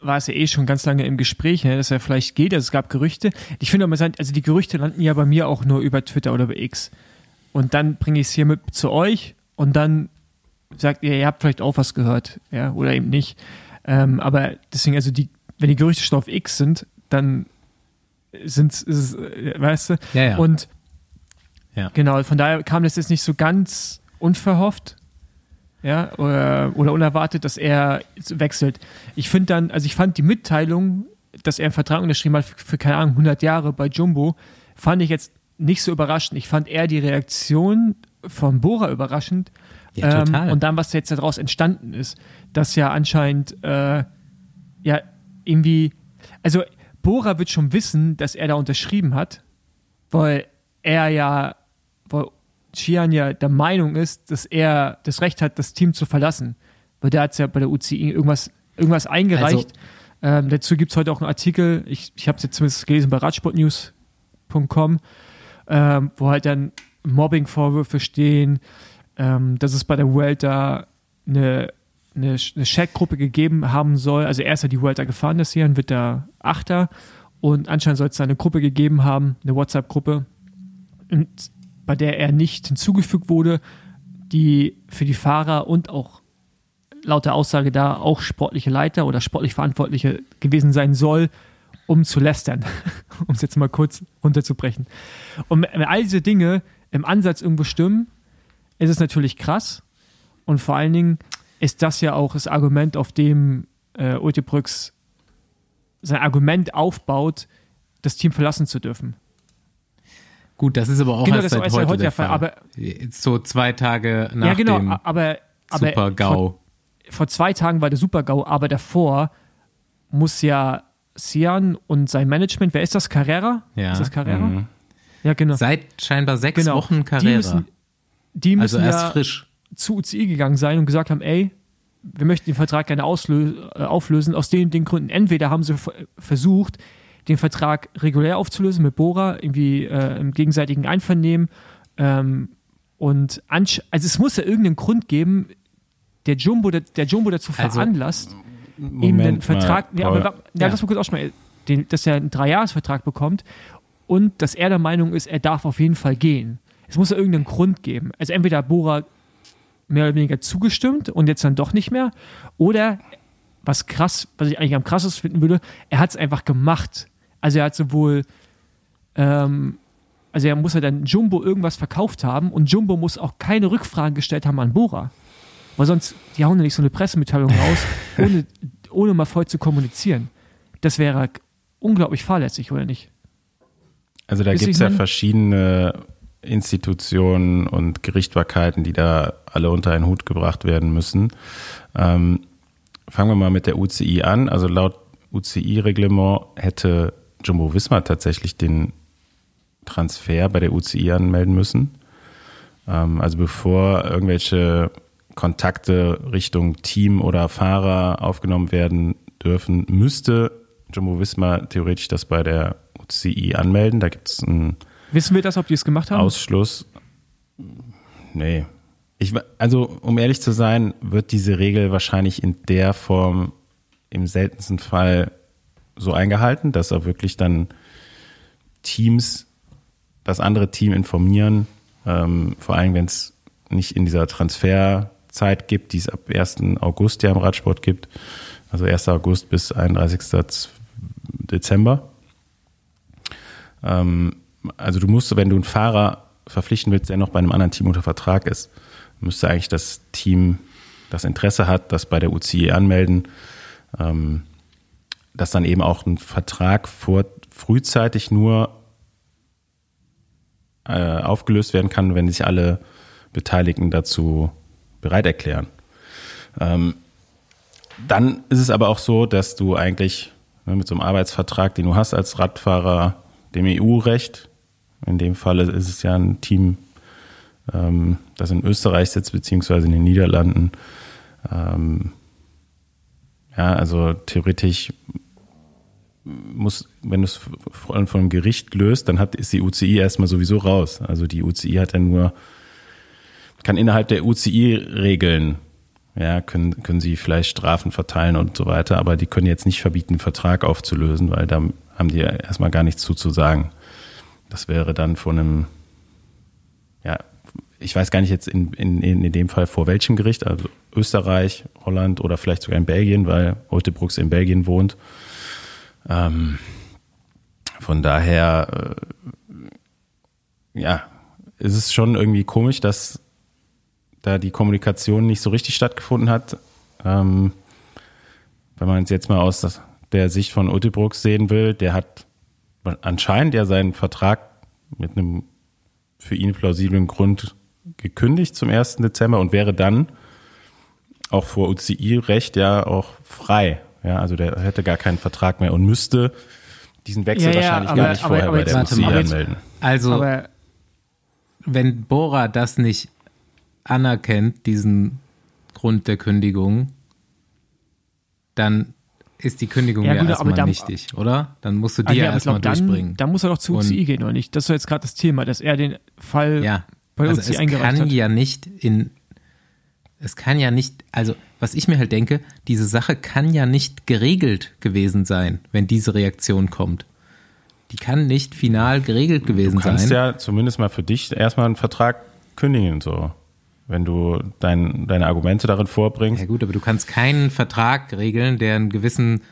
war es ja eh schon ganz lange im Gespräch, ne, dass er vielleicht geht. Also es gab Gerüchte. Ich finde aber, also die Gerüchte landen ja bei mir auch nur über Twitter oder über X. Und dann bringe ich es hier mit zu euch und dann sagt ihr, ihr habt vielleicht auch was gehört, ja, oder eben nicht. Ähm, aber deswegen, also die, wenn die Gerüchte schon auf X sind, dann sind es, äh, weißt du? Ja, ja. Und ja. genau, von daher kam das jetzt nicht so ganz unverhofft, ja, oder, oder unerwartet, dass er wechselt. Ich finde dann, also ich fand die Mitteilung, dass er einen Vertrag unterschrieben hat für, für, keine Ahnung, 100 Jahre bei Jumbo, fand ich jetzt nicht so überraschend. Ich fand eher die Reaktion von Bora überraschend, ja, total. Ähm, und dann, was jetzt daraus entstanden ist, dass ja anscheinend äh, ja irgendwie, also Bora wird schon wissen, dass er da unterschrieben hat, weil er ja, weil Chian ja der Meinung ist, dass er das Recht hat, das Team zu verlassen. Weil der hat ja bei der UCI irgendwas, irgendwas eingereicht. Also, ähm, dazu gibt es heute auch einen Artikel, ich, ich habe es jetzt zumindest gelesen bei radsportnews.com, ähm, wo halt dann Mobbing-Vorwürfe stehen, ähm, dass es bei der Vuelta eine, eine, eine Chat-Gruppe gegeben haben soll. Also er ist ja die Vuelta gefahren das Jahr und wird da Achter. Und anscheinend soll es da eine Gruppe gegeben haben, eine WhatsApp-Gruppe, bei der er nicht hinzugefügt wurde, die für die Fahrer und auch laut der Aussage da auch sportliche Leiter oder sportlich Verantwortliche gewesen sein soll, um zu lästern, um es jetzt mal kurz runterzubrechen. Und wenn all diese Dinge im Ansatz irgendwo stimmen, ist es natürlich krass. Und vor allen Dingen ist das ja auch das Argument, auf dem äh, Ultebrüx sein Argument aufbaut, das Team verlassen zu dürfen. Gut, das ist aber auch genau, erst seit heute, heute der, der Fall. Aber, so zwei Tage nach ja, genau, dem aber, aber Super-GAU. Vor, vor, zwei Tagen war der Super-GAU, aber davor muss ja Sian und sein Management, wer ist das? Carrera? Ja. Ist das Carrera? Mhm. Ja, genau. Seit scheinbar sechs genau. Wochen Carrera. Die müssen, die müssen also erst ja frisch. Zu UCI gegangen sein und gesagt haben, ey, wir möchten den Vertrag gerne äh, auflösen. Aus den, den Gründen, entweder haben sie versucht, den Vertrag regulär aufzulösen mit Bora, irgendwie äh, im gegenseitigen Einvernehmen. Ähm, und also es muss ja irgendeinen Grund geben, der Jumbo, der, der Jumbo dazu Also, veranlasst, Moment eben den Vertrag, mal, ja, aber, ja, lass mal kurz aussprechen, den, dass er einen Dreijahresvertrag bekommt und dass er der Meinung ist, er darf auf jeden Fall gehen. Es muss ja irgendeinen Grund geben. Also entweder Bora mehr oder weniger zugestimmt und jetzt dann doch nicht mehr, oder was krass, was ich eigentlich am krassesten finden würde, er hat es einfach gemacht. Also er hat sowohl, ähm, also er muss ja dann Jumbo irgendwas verkauft haben und Jumbo muss auch keine Rückfragen gestellt haben an Bora. Weil sonst, die hauen ja nicht so eine Pressemitteilung raus, ohne, ohne mal voll zu kommunizieren. Das wäre unglaublich fahrlässig, oder nicht? Also da gibt es ja verschiedene Institutionen und Gerichtbarkeiten, die da alle unter einen Hut gebracht werden müssen. Ähm, fangen wir mal mit der UCI an. Also laut UCI-Reglement hätte Jumbo Wismar tatsächlich den Transfer bei der UCI anmelden müssen. Ähm, also bevor irgendwelche Kontakte Richtung Team oder Fahrer aufgenommen werden, dürfen, müsste Jumbo Visma theoretisch das bei der UCI anmelden. Da gibt es einen Wissen wir das, ob die es gemacht haben? Ausschluss. Nee. Ich, also, um ehrlich zu sein, wird diese Regel wahrscheinlich in der Form im seltensten Fall so eingehalten, dass er wirklich dann Teams, das andere Team informieren, ähm, vor allem wenn es nicht in dieser Transferzeit gibt, die es ab 1. August ja im Radsport gibt, also 1. August bis 31. Dezember. Ähm, also du musst, wenn du einen Fahrer verpflichten willst, der noch bei einem anderen Team unter Vertrag ist, müsste eigentlich das Team, das Interesse hat, das bei der UCI anmelden, ähm, dass dann eben auch ein Vertrag vor, frühzeitig nur äh, aufgelöst werden kann, wenn sich alle Beteiligten dazu bereit erklären. Ähm, dann ist es aber auch so, dass du eigentlich ne, mit so einem Arbeitsvertrag, den du hast als Radfahrer, dem EU-Recht in dem Fall ist es ja ein Team, ähm, das in Österreich sitzt, beziehungsweise in den Niederlanden. Ähm, ja, also theoretisch muss, wenn du es von einem Gericht löst, dann hat, ist die UCI erstmal sowieso raus. Also die UCI hat ja nur, kann innerhalb der UCI regeln, ja, können, können sie vielleicht Strafen verteilen und so weiter, aber die können jetzt nicht verbieten, einen Vertrag aufzulösen, weil da haben die ja erstmal gar nichts zuzusagen. Das wäre dann von einem, ich weiß gar nicht jetzt in, in, in dem Fall vor welchem Gericht, also Österreich, Holland oder vielleicht sogar in Belgien, weil Brooks in Belgien wohnt. Ähm, von daher, äh, ja, ist es schon irgendwie komisch, dass da die Kommunikation nicht so richtig stattgefunden hat. Ähm, wenn man es jetzt mal aus der Sicht von Brooks sehen will, der hat anscheinend ja seinen Vertrag mit einem für ihn plausiblen Grund gekündigt zum 1. Dezember und wäre dann auch vor UCI-Recht ja auch frei. Ja, also der hätte gar keinen Vertrag mehr und müsste diesen Wechsel ja, ja, wahrscheinlich aber, gar nicht aber, vorher aber bei der UCI anmelden. Also, wenn Bora das nicht anerkennt, diesen Grund der Kündigung, dann ist die Kündigung ja, ja erstmal dann, nichtig, oder? Dann musst du die ah, ja, ja erstmal durchbringen. Dann muss er doch zu UCI gehen, oder nicht? Das ist jetzt gerade das Thema, dass er den Fall ja, bei also es kann hat. ja nicht in, es kann ja nicht, also was ich mir halt denke, diese Sache kann ja nicht geregelt gewesen sein, wenn diese Reaktion kommt. Die kann nicht final geregelt gewesen sein. Du kannst sein. ja zumindest mal für dich erstmal einen Vertrag kündigen, so wenn du dein, deine Argumente darin vorbringst. Ja gut, aber du kannst keinen Vertrag regeln, der einen gewissen,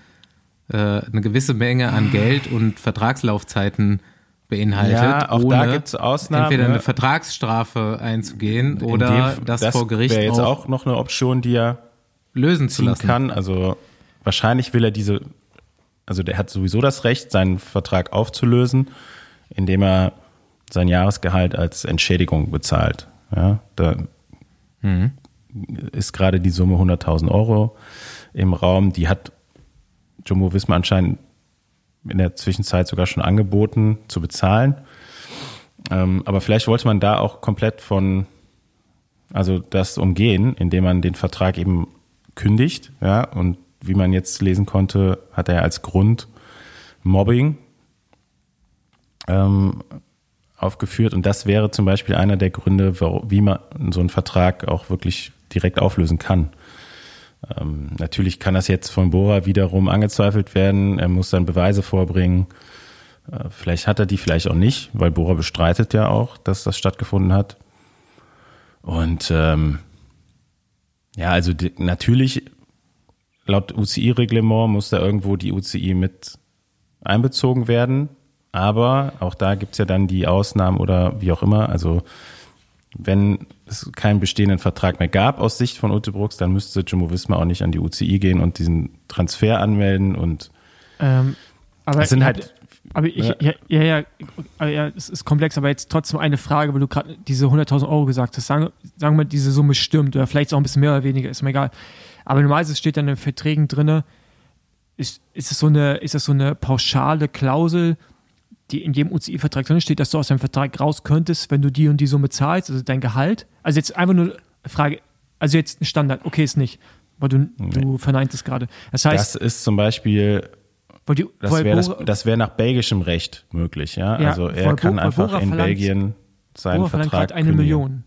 äh, eine gewisse Menge an Geld und Vertragslaufzeiten beinhaltet, ja, auch da gibt's Ausnahmen, entweder eine Vertragsstrafe einzugehen oder dem, das, das vor Gericht wäre jetzt auch, auch noch eine Option, die er lösen zu lassen kann. Also wahrscheinlich will er diese, also der hat sowieso das Recht, seinen Vertrag aufzulösen, indem er sein Jahresgehalt als Entschädigung bezahlt. Ja, da mhm. ist gerade die Summe 100.000 Euro im Raum. Die hat Jumbo Wismar anscheinend in der Zwischenzeit sogar schon angeboten zu bezahlen. Ähm, aber vielleicht wollte man da auch komplett von, also das umgehen, indem man den Vertrag eben kündigt. Ja, und wie man jetzt lesen konnte, hat er als Grund Mobbing ähm, aufgeführt. Und das wäre zum Beispiel einer der Gründe, wie man so einen Vertrag auch wirklich direkt auflösen kann. Ähm, natürlich kann das jetzt von Bora wiederum angezweifelt werden. Er muss dann Beweise vorbringen. Äh, vielleicht hat er die, vielleicht auch nicht, weil Bora bestreitet ja auch, dass das stattgefunden hat. Und ähm, ja, also natürlich laut UCI-Reglement muss da irgendwo die UCI mit einbezogen werden. Aber auch da gibt's ja dann die Ausnahmen oder wie auch immer. Also wenn es keinen bestehenden Vertrag mehr gab aus Sicht von Ute Brooks, dann müsste Jumbo Visma auch nicht an die UCI gehen und diesen Transfer anmelden und ähm, aber es sind halt aber ich, ja, ja, ja, ja, ja, es ist komplex, aber jetzt trotzdem eine Frage, weil du gerade diese 100.000 Euro gesagt hast. Sagen, sagen wir, diese Summe stimmt oder vielleicht auch ein bisschen mehr oder weniger, ist mir egal. Aber normalerweise steht dann in den Verträgen drin, ist, ist, so eine, ist das so eine pauschale Klausel, die in jedem UCI-Vertrag drin steht, dass du aus deinem Vertrag raus könntest, wenn du die und die Summe zahlst, also dein Gehalt. Also jetzt einfach nur Frage, also jetzt ein Standard, okay, ist nicht. Aber du, du verneint es gerade. Das heißt, Das ist zum Beispiel, weil die, das weil wäre wär nach belgischem Recht möglich, ja. Ja, also er weil kann weil einfach in verlangt- Belgien seinen verlangt Vertrag gerade eine kündigen. Million.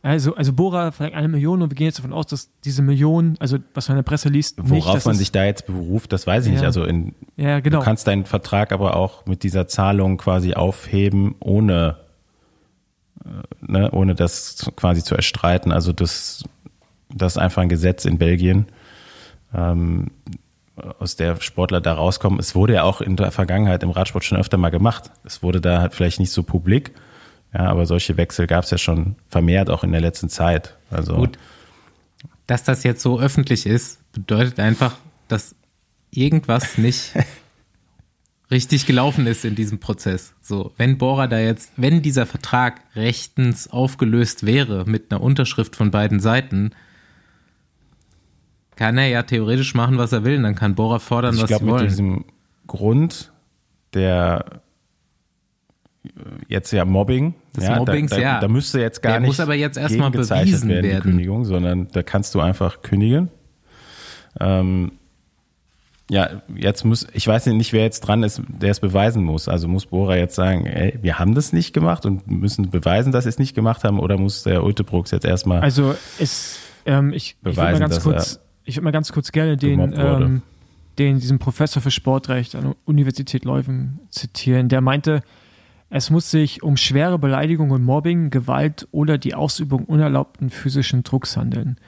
Also, also Bora verlangt eine Million und wir gehen jetzt davon aus, dass diese Million, also was man in der Presse liest, nicht, Worauf dass man sich da jetzt beruft, das weiß ich nicht. Ja. Also in, ja genau. du kannst deinen Vertrag aber auch mit dieser Zahlung quasi aufheben, ohne, äh, ne, ohne das quasi zu erstreiten. Also das, das ist einfach ein Gesetz in Belgien, ähm, aus der Sportler da rauskommen. Es wurde ja auch in der Vergangenheit im Radsport schon öfter mal gemacht. Es wurde da halt vielleicht nicht so publik, ja, aber solche Wechsel gab es ja schon vermehrt auch in der letzten Zeit. Also Gut. Dass das jetzt so öffentlich ist, bedeutet einfach, dass irgendwas nicht richtig gelaufen ist in diesem Prozess. So, wenn Bora da jetzt, wenn dieser Vertrag rechtens aufgelöst wäre mit einer Unterschrift von beiden Seiten, kann er ja theoretisch machen, was er will. Und dann kann Bora fordern, Also ich was glaube, sie mit wollen. diesem Grund der jetzt ja Mobbing, Des ja, Mobbings, da, da, ja. da müsste jetzt gar Der nicht muss aber jetzt erstmal bewiesen werden, die werden. Kündigung, sondern da kannst du einfach kündigen. Ähm, ja, jetzt muss, ich weiß nicht, wer jetzt dran ist, der es beweisen muss. Also muss Bora jetzt sagen, ey, wir haben das nicht gemacht und müssen beweisen, dass sie es nicht gemacht haben, oder muss der Ultebrooks jetzt erstmal Also es, ähm, ich, ich würde mal Beweisen, ganz kurz, ich würde mal ganz kurz gerne den, ähm, den diesen Professor für Sportrecht an der Universität Leuven zitieren. Der meinte, es muss sich um schwere Beleidigung und Mobbing, Gewalt oder die Ausübung unerlaubten physischen Drucks handeln,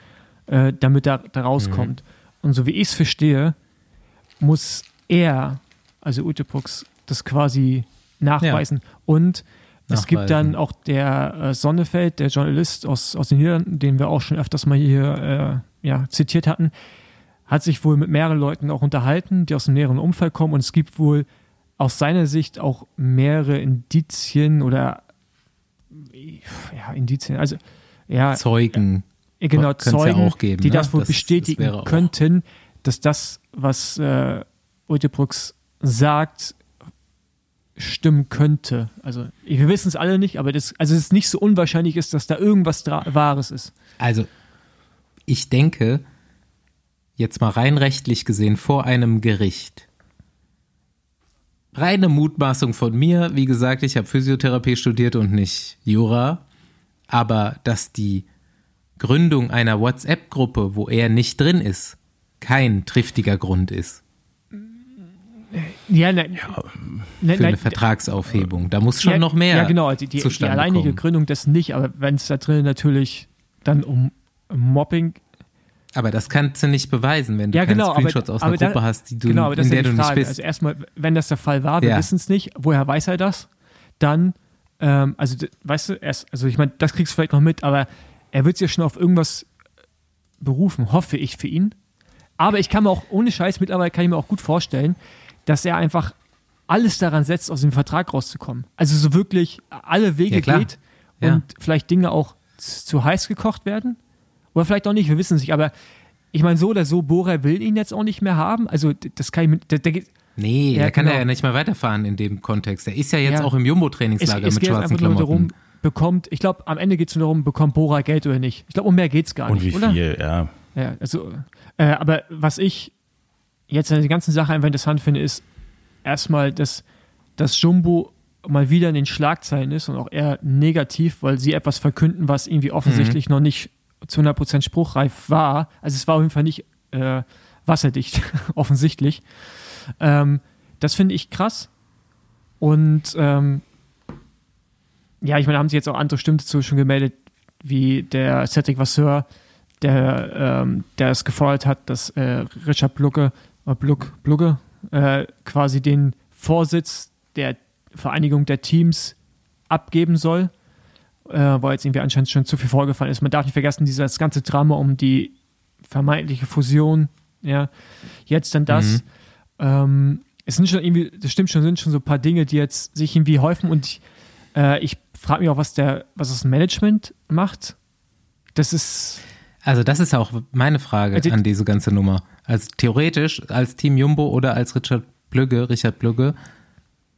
äh, damit da, da rauskommt. Und so wie ich es verstehe, muss er, also Utebrooks, das quasi nachweisen. Und es gibt dann auch der äh, Sonnefeld, der Journalist aus, aus den Niederlanden, den wir auch schon öfters mal hier äh, ja, zitiert hatten, hat sich wohl mit mehreren Leuten auch unterhalten, die aus dem näheren Umfeld kommen. Und es gibt wohl aus seiner Sicht auch mehrere Indizien oder ja, Indizien, also ja, Zeugen. ja, genau, ja Zeugen, auch geben, die ne? das wohl Das- das bestätigen auch- könnten, dass das, was äh, Ultebrooks sagt, stimmen könnte. Also wir wissen es alle nicht, aber das, also es ist nicht so unwahrscheinlich ist, dass da irgendwas Wahres ist. Also, ich denke, jetzt mal rein rechtlich gesehen, vor einem Gericht. Reine Mutmaßung von mir, wie gesagt, ich habe Physiotherapie studiert und nicht Jura, aber dass die Gründung einer WhatsApp-Gruppe, wo er nicht drin ist, kein triftiger Grund ist. Ja, ne, ne, für ne, eine Vertragsaufhebung. Da muss schon ja, noch mehr Ja, genau, die, die, die zustande alleinige kommen. Gründung dessen nicht, aber wenn es da drin natürlich dann um Mobbing Aber das kannst du nicht beweisen, wenn du ja, keine genau, Screenshots aber, aus einer Gruppe hast, die du, genau, aber das in ist der ja du die nicht Frage. bist. Also erstmal, wenn das der Fall war, wir Ja. wissen es nicht, woher weiß er das? Dann, ähm, also weißt du, erst, also ich meine, das kriegst du vielleicht noch mit, aber er wird sich ja schon auf irgendwas berufen, hoffe ich für ihn. Aber ich kann mir auch ohne Scheiß mittlerweile kann ich mir auch gut vorstellen, dass er einfach alles daran setzt, aus dem Vertrag rauszukommen. Also so wirklich alle Wege Ja, geht und vielleicht Dinge auch zu heiß gekocht werden. Oder vielleicht auch nicht, wir wissen es nicht, aber ich meine, so oder so, Bora will ihn jetzt auch nicht mehr haben. Also, das kann ich mit. Der, der, geht- Nee, Ja, da kann genau. er ja nicht mehr weiterfahren in dem Kontext. Er ist ja jetzt Ja. auch im Jumbo-Trainingslager mit schwarzen Klamotten. darum, bekommt, ich glaube, am Ende geht es nur darum, bekommt Bora Geld oder nicht. Ich glaube, um mehr geht es gar und nicht. wie oder? viel, ja. Ja, also, äh, aber was ich jetzt an der ganzen Sache einfach interessant finde, ist erstmal, dass, dass Jumbo mal wieder in den Schlagzeilen ist und auch eher negativ, weil sie etwas verkünden, was irgendwie offensichtlich noch nicht zu 100% spruchreif war. Also es war auf jeden Fall nicht äh, wasserdicht, offensichtlich. Ähm, das finde ich krass. Und ähm, ja, ich meine, haben sich jetzt auch andere Stimmen dazu schon gemeldet, wie der Cedric Vasseur, der, ähm, der es gefordert hat, dass äh, Richard Blucke, äh, Bluck, Blucke äh, quasi den Vorsitz der Vereinigung der Teams abgeben soll, äh, weil jetzt irgendwie anscheinend schon zu viel vorgefallen ist. Man darf nicht vergessen, dieses ganze Drama um die vermeintliche Fusion, ja, jetzt dann das. Ähm, es sind schon irgendwie, das stimmt schon, sind schon so ein paar Dinge, die jetzt sich irgendwie häufen und ich, äh, ich frage mich auch, was der, was das Management macht. Das ist, Also das ist auch meine Frage Also- an diese ganze Nummer. Also theoretisch als Team Jumbo oder als Richard Blügge, Richard Blügge,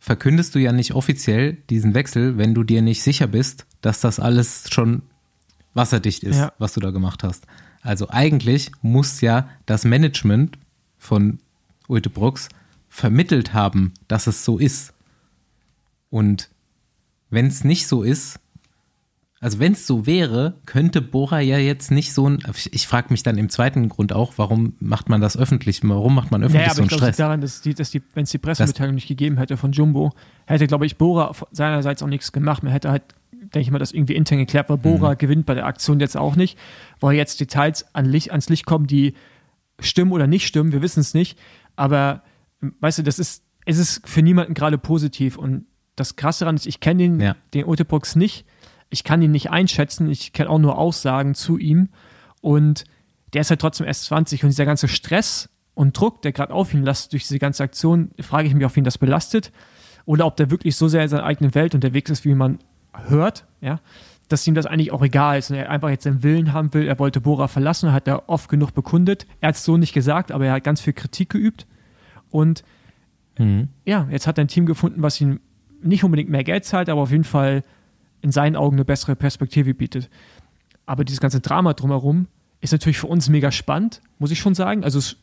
verkündest du ja nicht offiziell diesen Wechsel, wenn du dir nicht sicher bist, dass das alles schon wasserdicht ist, Ja. was du da gemacht hast. Also eigentlich muss ja das Management von Ulte Brooks vermittelt haben, dass es so ist. Und wenn es nicht so ist, also wenn es so wäre, könnte Bora ja jetzt nicht so ein. Ich frage mich dann im zweiten Grund auch, warum macht man das öffentlich? Warum macht man öffentlich naja, so einen ich glaube Stress? daran, dass die, dass die, wenn es die Pressemitteilung nicht gegeben hätte von Jumbo, hätte, glaube ich, Bora seinerseits auch nichts gemacht. Man hätte halt, denke ich mal, das irgendwie intern geklärt, weil Bora Mhm. gewinnt bei der Aktion jetzt auch nicht, weil jetzt Details an Licht, ans Licht kommen, die stimmen oder nicht stimmen, wir wissen es nicht. Aber weißt du, das ist, es ist für niemanden gerade positiv. Und das Krasse daran ist, ich kenne den, Ja. den Otepox nicht. Ich kann ihn nicht einschätzen. Ich kenne auch nur Aussagen zu ihm. Und der ist halt trotzdem erst 20. Und dieser ganze Stress und Druck, der gerade auf ihn lastet durch diese ganze Aktion, frage ich mich, ob ihn das belastet. Oder ob der wirklich so sehr in seiner eigenen Welt unterwegs ist, wie man hört, ja, dass ihm das eigentlich auch egal ist und er einfach jetzt seinen Willen haben will. Er wollte Bora verlassen, hat er oft genug bekundet. Er hat es so nicht gesagt, aber er hat ganz viel Kritik geübt. Und Mhm. ja, jetzt hat er ein Team gefunden, was ihm nicht unbedingt mehr Geld zahlt, aber auf jeden Fall in seinen Augen eine bessere Perspektive bietet. Aber dieses ganze Drama drumherum ist natürlich für uns mega spannend, muss ich schon sagen. Also es,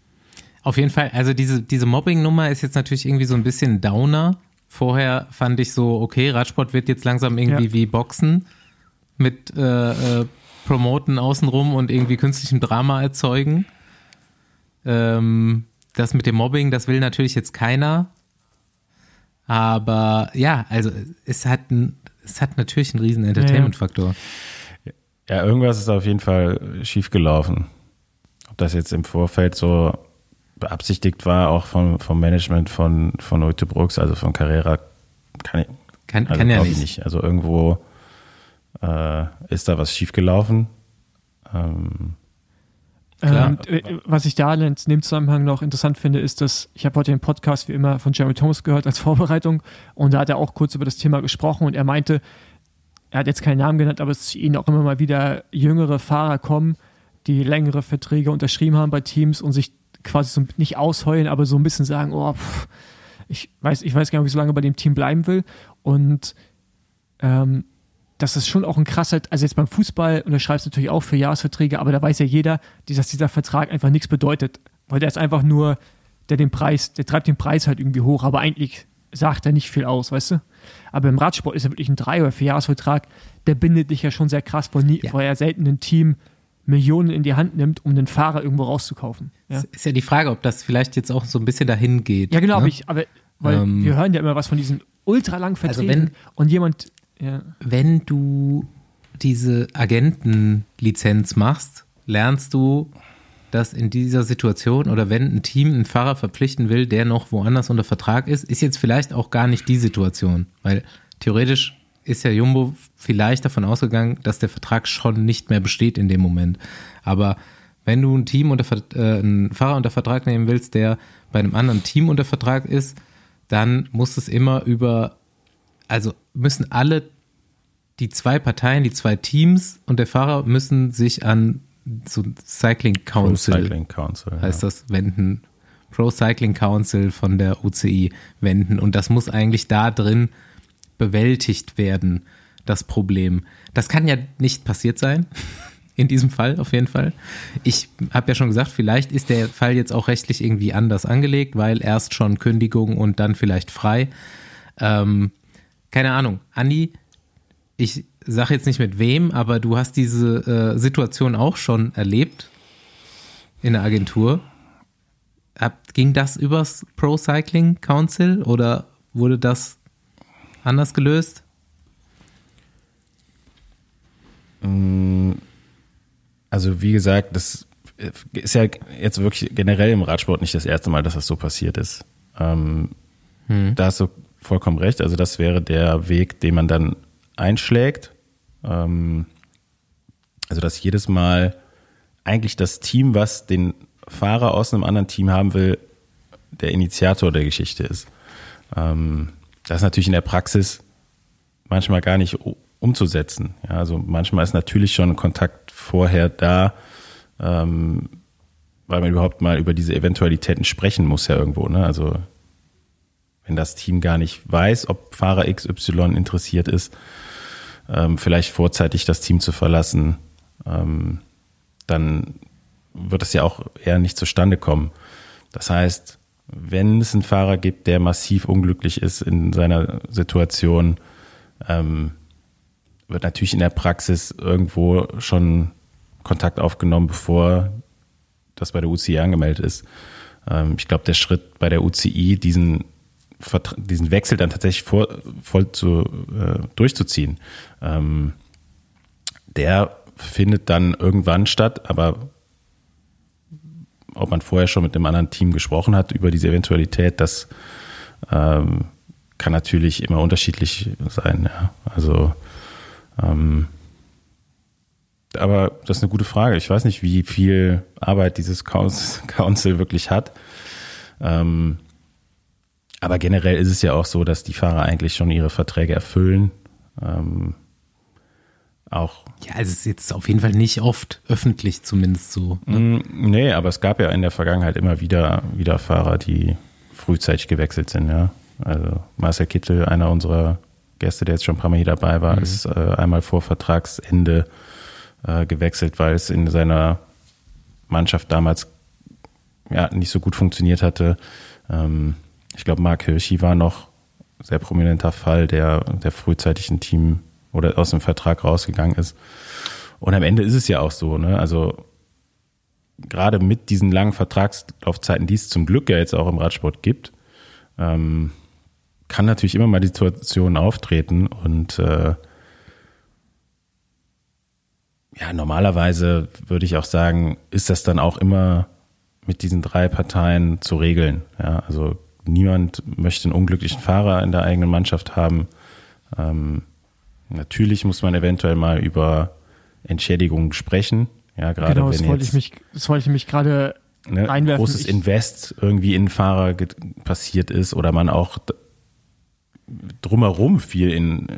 Auf jeden Fall, also diese, diese Mobbing-Nummer ist jetzt natürlich irgendwie so ein bisschen Downer. Vorher fand ich so, okay, Radsport wird jetzt langsam irgendwie Ja. wie Boxen mit äh, äh, Promoten außenrum und irgendwie künstlichem Drama erzeugen. Ähm, das mit dem Mobbing, das will natürlich jetzt keiner. Aber ja, also es hat, ein, es hat natürlich einen riesen Entertainment-Faktor. Ja, irgendwas ist auf jeden Fall schiefgelaufen. Ob das jetzt im Vorfeld so beabsichtigt war, auch vom, vom Management von, von Ute Brooks, also von Carrera, kann ich, Kann, also kann ja ich nicht. Also irgendwo äh, ist da was schiefgelaufen. Ähm. Ähm, äh, was ich da in dem Zusammenhang noch interessant finde, ist, dass ich habe heute den Podcast wie immer von Jeremy Thomas gehört als Vorbereitung. Und da hat er auch kurz über das Thema gesprochen. Und er meinte, er hat jetzt keinen Namen genannt, aber es zu ihnen auch immer mal wieder jüngere Fahrer kommen, die längere Verträge unterschrieben haben bei Teams und sich quasi so nicht ausheulen, aber so ein bisschen sagen, oh, pff, ich weiß, ich weiß gar nicht, ob ich so lange bei dem Team bleiben will. Und ähm, das ist schon auch ein krasser, also jetzt beim Fußball unterschreibst du natürlich auch für Jahresverträge, aber da weiß ja jeder, dass dieser Vertrag einfach nichts bedeutet. Weil der ist einfach nur, der den Preis, der treibt den Preis halt irgendwie hoch, aber eigentlich sagt er nicht viel aus, weißt du? Aber im Radsport ist ja wirklich ein drei- oder vierjahresvertrag, der bindet dich ja schon sehr krass, weil, nie, Ja. weil er selten ein Team Millionen in die Hand nimmt, um den Fahrer irgendwo rauszukaufen. Ja, Ist ja die Frage, ob das vielleicht jetzt auch so ein bisschen dahin geht. ja genau, ne? aber, ich, aber weil Ähm, wir hören ja immer was von diesen ultralangen Also Verträgen wenn- und jemand, ja, wenn du diese Agentenlizenz machst, lernst du, dass in dieser Situation oder wenn ein Team einen Fahrer verpflichten will, der noch woanders unter Vertrag ist, ist jetzt vielleicht auch gar nicht die Situation, weil theoretisch ist ja Jumbo vielleicht davon ausgegangen, dass der Vertrag schon nicht mehr besteht in dem Moment. Aber wenn du ein Team unter äh, einen Fahrer unter Vertrag nehmen willst, der bei einem anderen Team unter Vertrag ist, dann muss es immer über, also müssen alle die zwei Parteien, die zwei Teams und der Fahrer müssen sich an so Cycling Pro Council, Cycling Council. heißt das, wenden. Pro Cycling Council von der UCI wenden. Und das muss eigentlich da drin bewältigt werden, das Problem. Das kann ja nicht passiert sein. In diesem Fall auf jeden Fall. Ich habe ja schon gesagt, vielleicht ist der Fall jetzt auch rechtlich irgendwie anders angelegt, weil erst schon Kündigung und dann vielleicht frei. Ähm, keine Ahnung. Andi, ich sage jetzt nicht mit wem, aber du hast diese äh, Situation auch schon erlebt in der Agentur. Hab, ging das übers Pro Cycling Council oder wurde das anders gelöst? Also wie gesagt, das ist ja jetzt wirklich generell im Radsport nicht das erste Mal, dass das so passiert ist. Ähm, Da hast du vollkommen recht. Also das wäre der Weg, den man dann einschlägt. Ähm, also dass jedes Mal eigentlich das Team, was den Fahrer aus einem anderen Team haben will, der Initiator der Geschichte ist. Ähm, das ist natürlich in der Praxis manchmal gar nicht umzusetzen. Ja, also manchmal ist natürlich schon ein Kontakt vorher da, ähm, weil man überhaupt mal über diese Eventualitäten sprechen muss ja irgendwo. Ne? Also wenn das Team gar nicht weiß, ob Fahrer XY interessiert ist, ähm, vielleicht vorzeitig das Team zu verlassen, ähm, dann wird es ja auch eher nicht zustande kommen. Das heißt, wenn es einen Fahrer gibt, der massiv unglücklich ist in seiner Situation, ähm, wird natürlich in der Praxis irgendwo schon Kontakt aufgenommen, bevor das bei der UCI angemeldet ist. Ähm, ich glaube, der Schritt bei der UCI, diesen, diesen Wechsel dann tatsächlich vor, voll zu, äh, durchzuziehen, ähm, der findet dann irgendwann statt, aber ob man vorher schon mit einem anderen Team gesprochen hat über diese Eventualität, das ähm, kann natürlich immer unterschiedlich sein. Ja. Also, ähm, aber das ist eine gute Frage. Ich weiß nicht, wie viel Arbeit dieses Council wirklich hat. Ähm, aber generell ist es ja auch so, dass die Fahrer eigentlich schon ihre Verträge erfüllen. Ähm, auch. Ja, also es ist jetzt auf jeden Fall nicht oft öffentlich zumindest so. Ne? Mm, nee, aber es gab ja in der Vergangenheit immer wieder, wieder Fahrer, die frühzeitig gewechselt sind, ja. Also Marcel Kittel, einer unserer Gäste, der jetzt schon ein paar Mal hier dabei war, mhm. ist äh, einmal vor Vertragsende äh, gewechselt, weil es in seiner Mannschaft damals ja nicht so gut funktioniert hatte. Ähm, ich glaube, Mark Hirschi war noch sehr prominenter Fall, der, der frühzeitig ein Team oder aus dem Vertrag rausgegangen ist. Und am Ende ist es ja auch so, ne? Also gerade mit diesen langen Vertragslaufzeiten, die es zum Glück ja jetzt auch im Radsport gibt, ähm, kann natürlich immer mal die Situation auftreten und äh, ja, normalerweise würde ich auch sagen, ist das dann auch immer mit diesen drei Parteien zu regeln. Ja, also niemand möchte einen unglücklichen Fahrer in der eigenen Mannschaft haben. Ähm, Natürlich muss man eventuell mal über Entschädigungen sprechen. Ja, gerade genau, wenn das wollte ich mich, das wollte ich mich gerade ne, einwerfen. großes ich, Invest irgendwie in Fahrer passiert ist oder man auch drumherum viel in,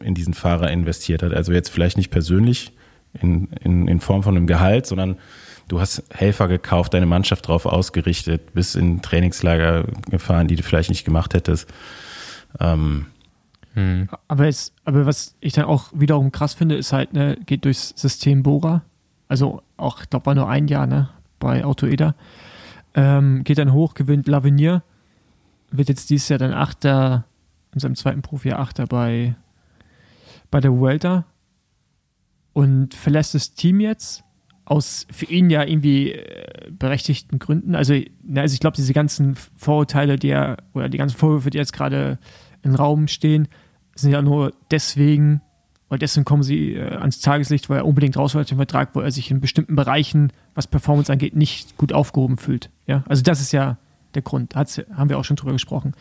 in diesen Fahrer investiert hat. Also jetzt vielleicht nicht persönlich in, in, in Form von einem Gehalt, sondern du hast Helfer gekauft, deine Mannschaft drauf ausgerichtet, bis in Trainingslager gefahren, die du vielleicht nicht gemacht hättest. Ähm, hm. Aber, es, aber was ich dann auch wiederum krass finde, ist halt, ne, geht durchs System Bora. Also auch, ich glaube, war nur ein Jahr, ne, bei AutoEda. Ähm, geht dann hoch, gewinnt Lavinier. Wird jetzt dieses Jahr dann Achter, in seinem zweiten Profi Achter bei, bei der Vuelta. Und verlässt das Team jetzt aus für ihn ja irgendwie äh, berechtigten Gründen. Also, ne, also ich glaube, diese ganzen Vorurteile, die er, oder die ganzen Vorwürfe, die jetzt gerade im Raum stehen, sind ja nur deswegen, weil deswegen kommen sie äh, ans Tageslicht, weil er unbedingt raus will aus dem Vertrag, wo er sich in bestimmten Bereichen, was Performance angeht, nicht gut aufgehoben fühlt. Ja, also das ist ja der Grund. Hat's, haben wir auch schon drüber gesprochen.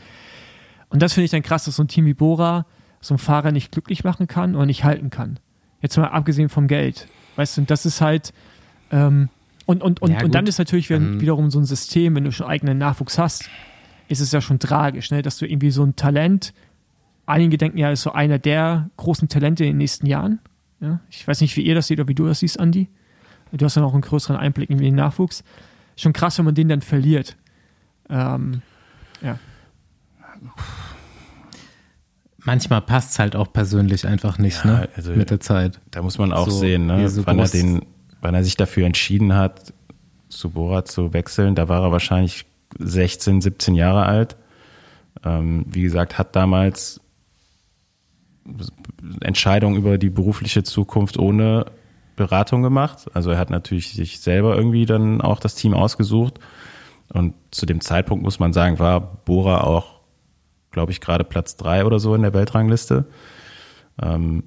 Und das finde ich dann krass, dass so ein Team wie Bora so einen Fahrer nicht glücklich machen kann oder nicht halten kann. Jetzt mal abgesehen vom Geld. Weißt du, und das ist halt, ähm, und, und, und, ja, und dann ist natürlich wenn, ähm, wiederum so ein System, wenn du schon eigenen Nachwuchs hast, ist es ja schon tragisch, ne? dass du irgendwie so ein Talent, einige denken ja, ist so einer der großen Talente in den nächsten Jahren. Ja? Ich weiß nicht, wie ihr das seht oder wie du das siehst, Andi. Du hast ja noch einen größeren Einblick in den Nachwuchs. Schon krass, wenn man den dann verliert. Ähm, ja. Manchmal passt es halt auch persönlich einfach nicht, ja, ne? Also mit der Zeit. Da muss man auch so, sehen, ne? So wann, er den, wann er sich dafür entschieden hat, zu Bora zu wechseln, da war er wahrscheinlich 16, 17 Jahre alt. Ähm, wie gesagt, hat damals Entscheidungen über die berufliche Zukunft ohne Beratung gemacht. Also er hat natürlich sich selber irgendwie dann auch das Team ausgesucht. Und zu dem Zeitpunkt muss man sagen, war Bora auch, glaube ich, gerade Platz drei oder so in der Weltrangliste. Ähm,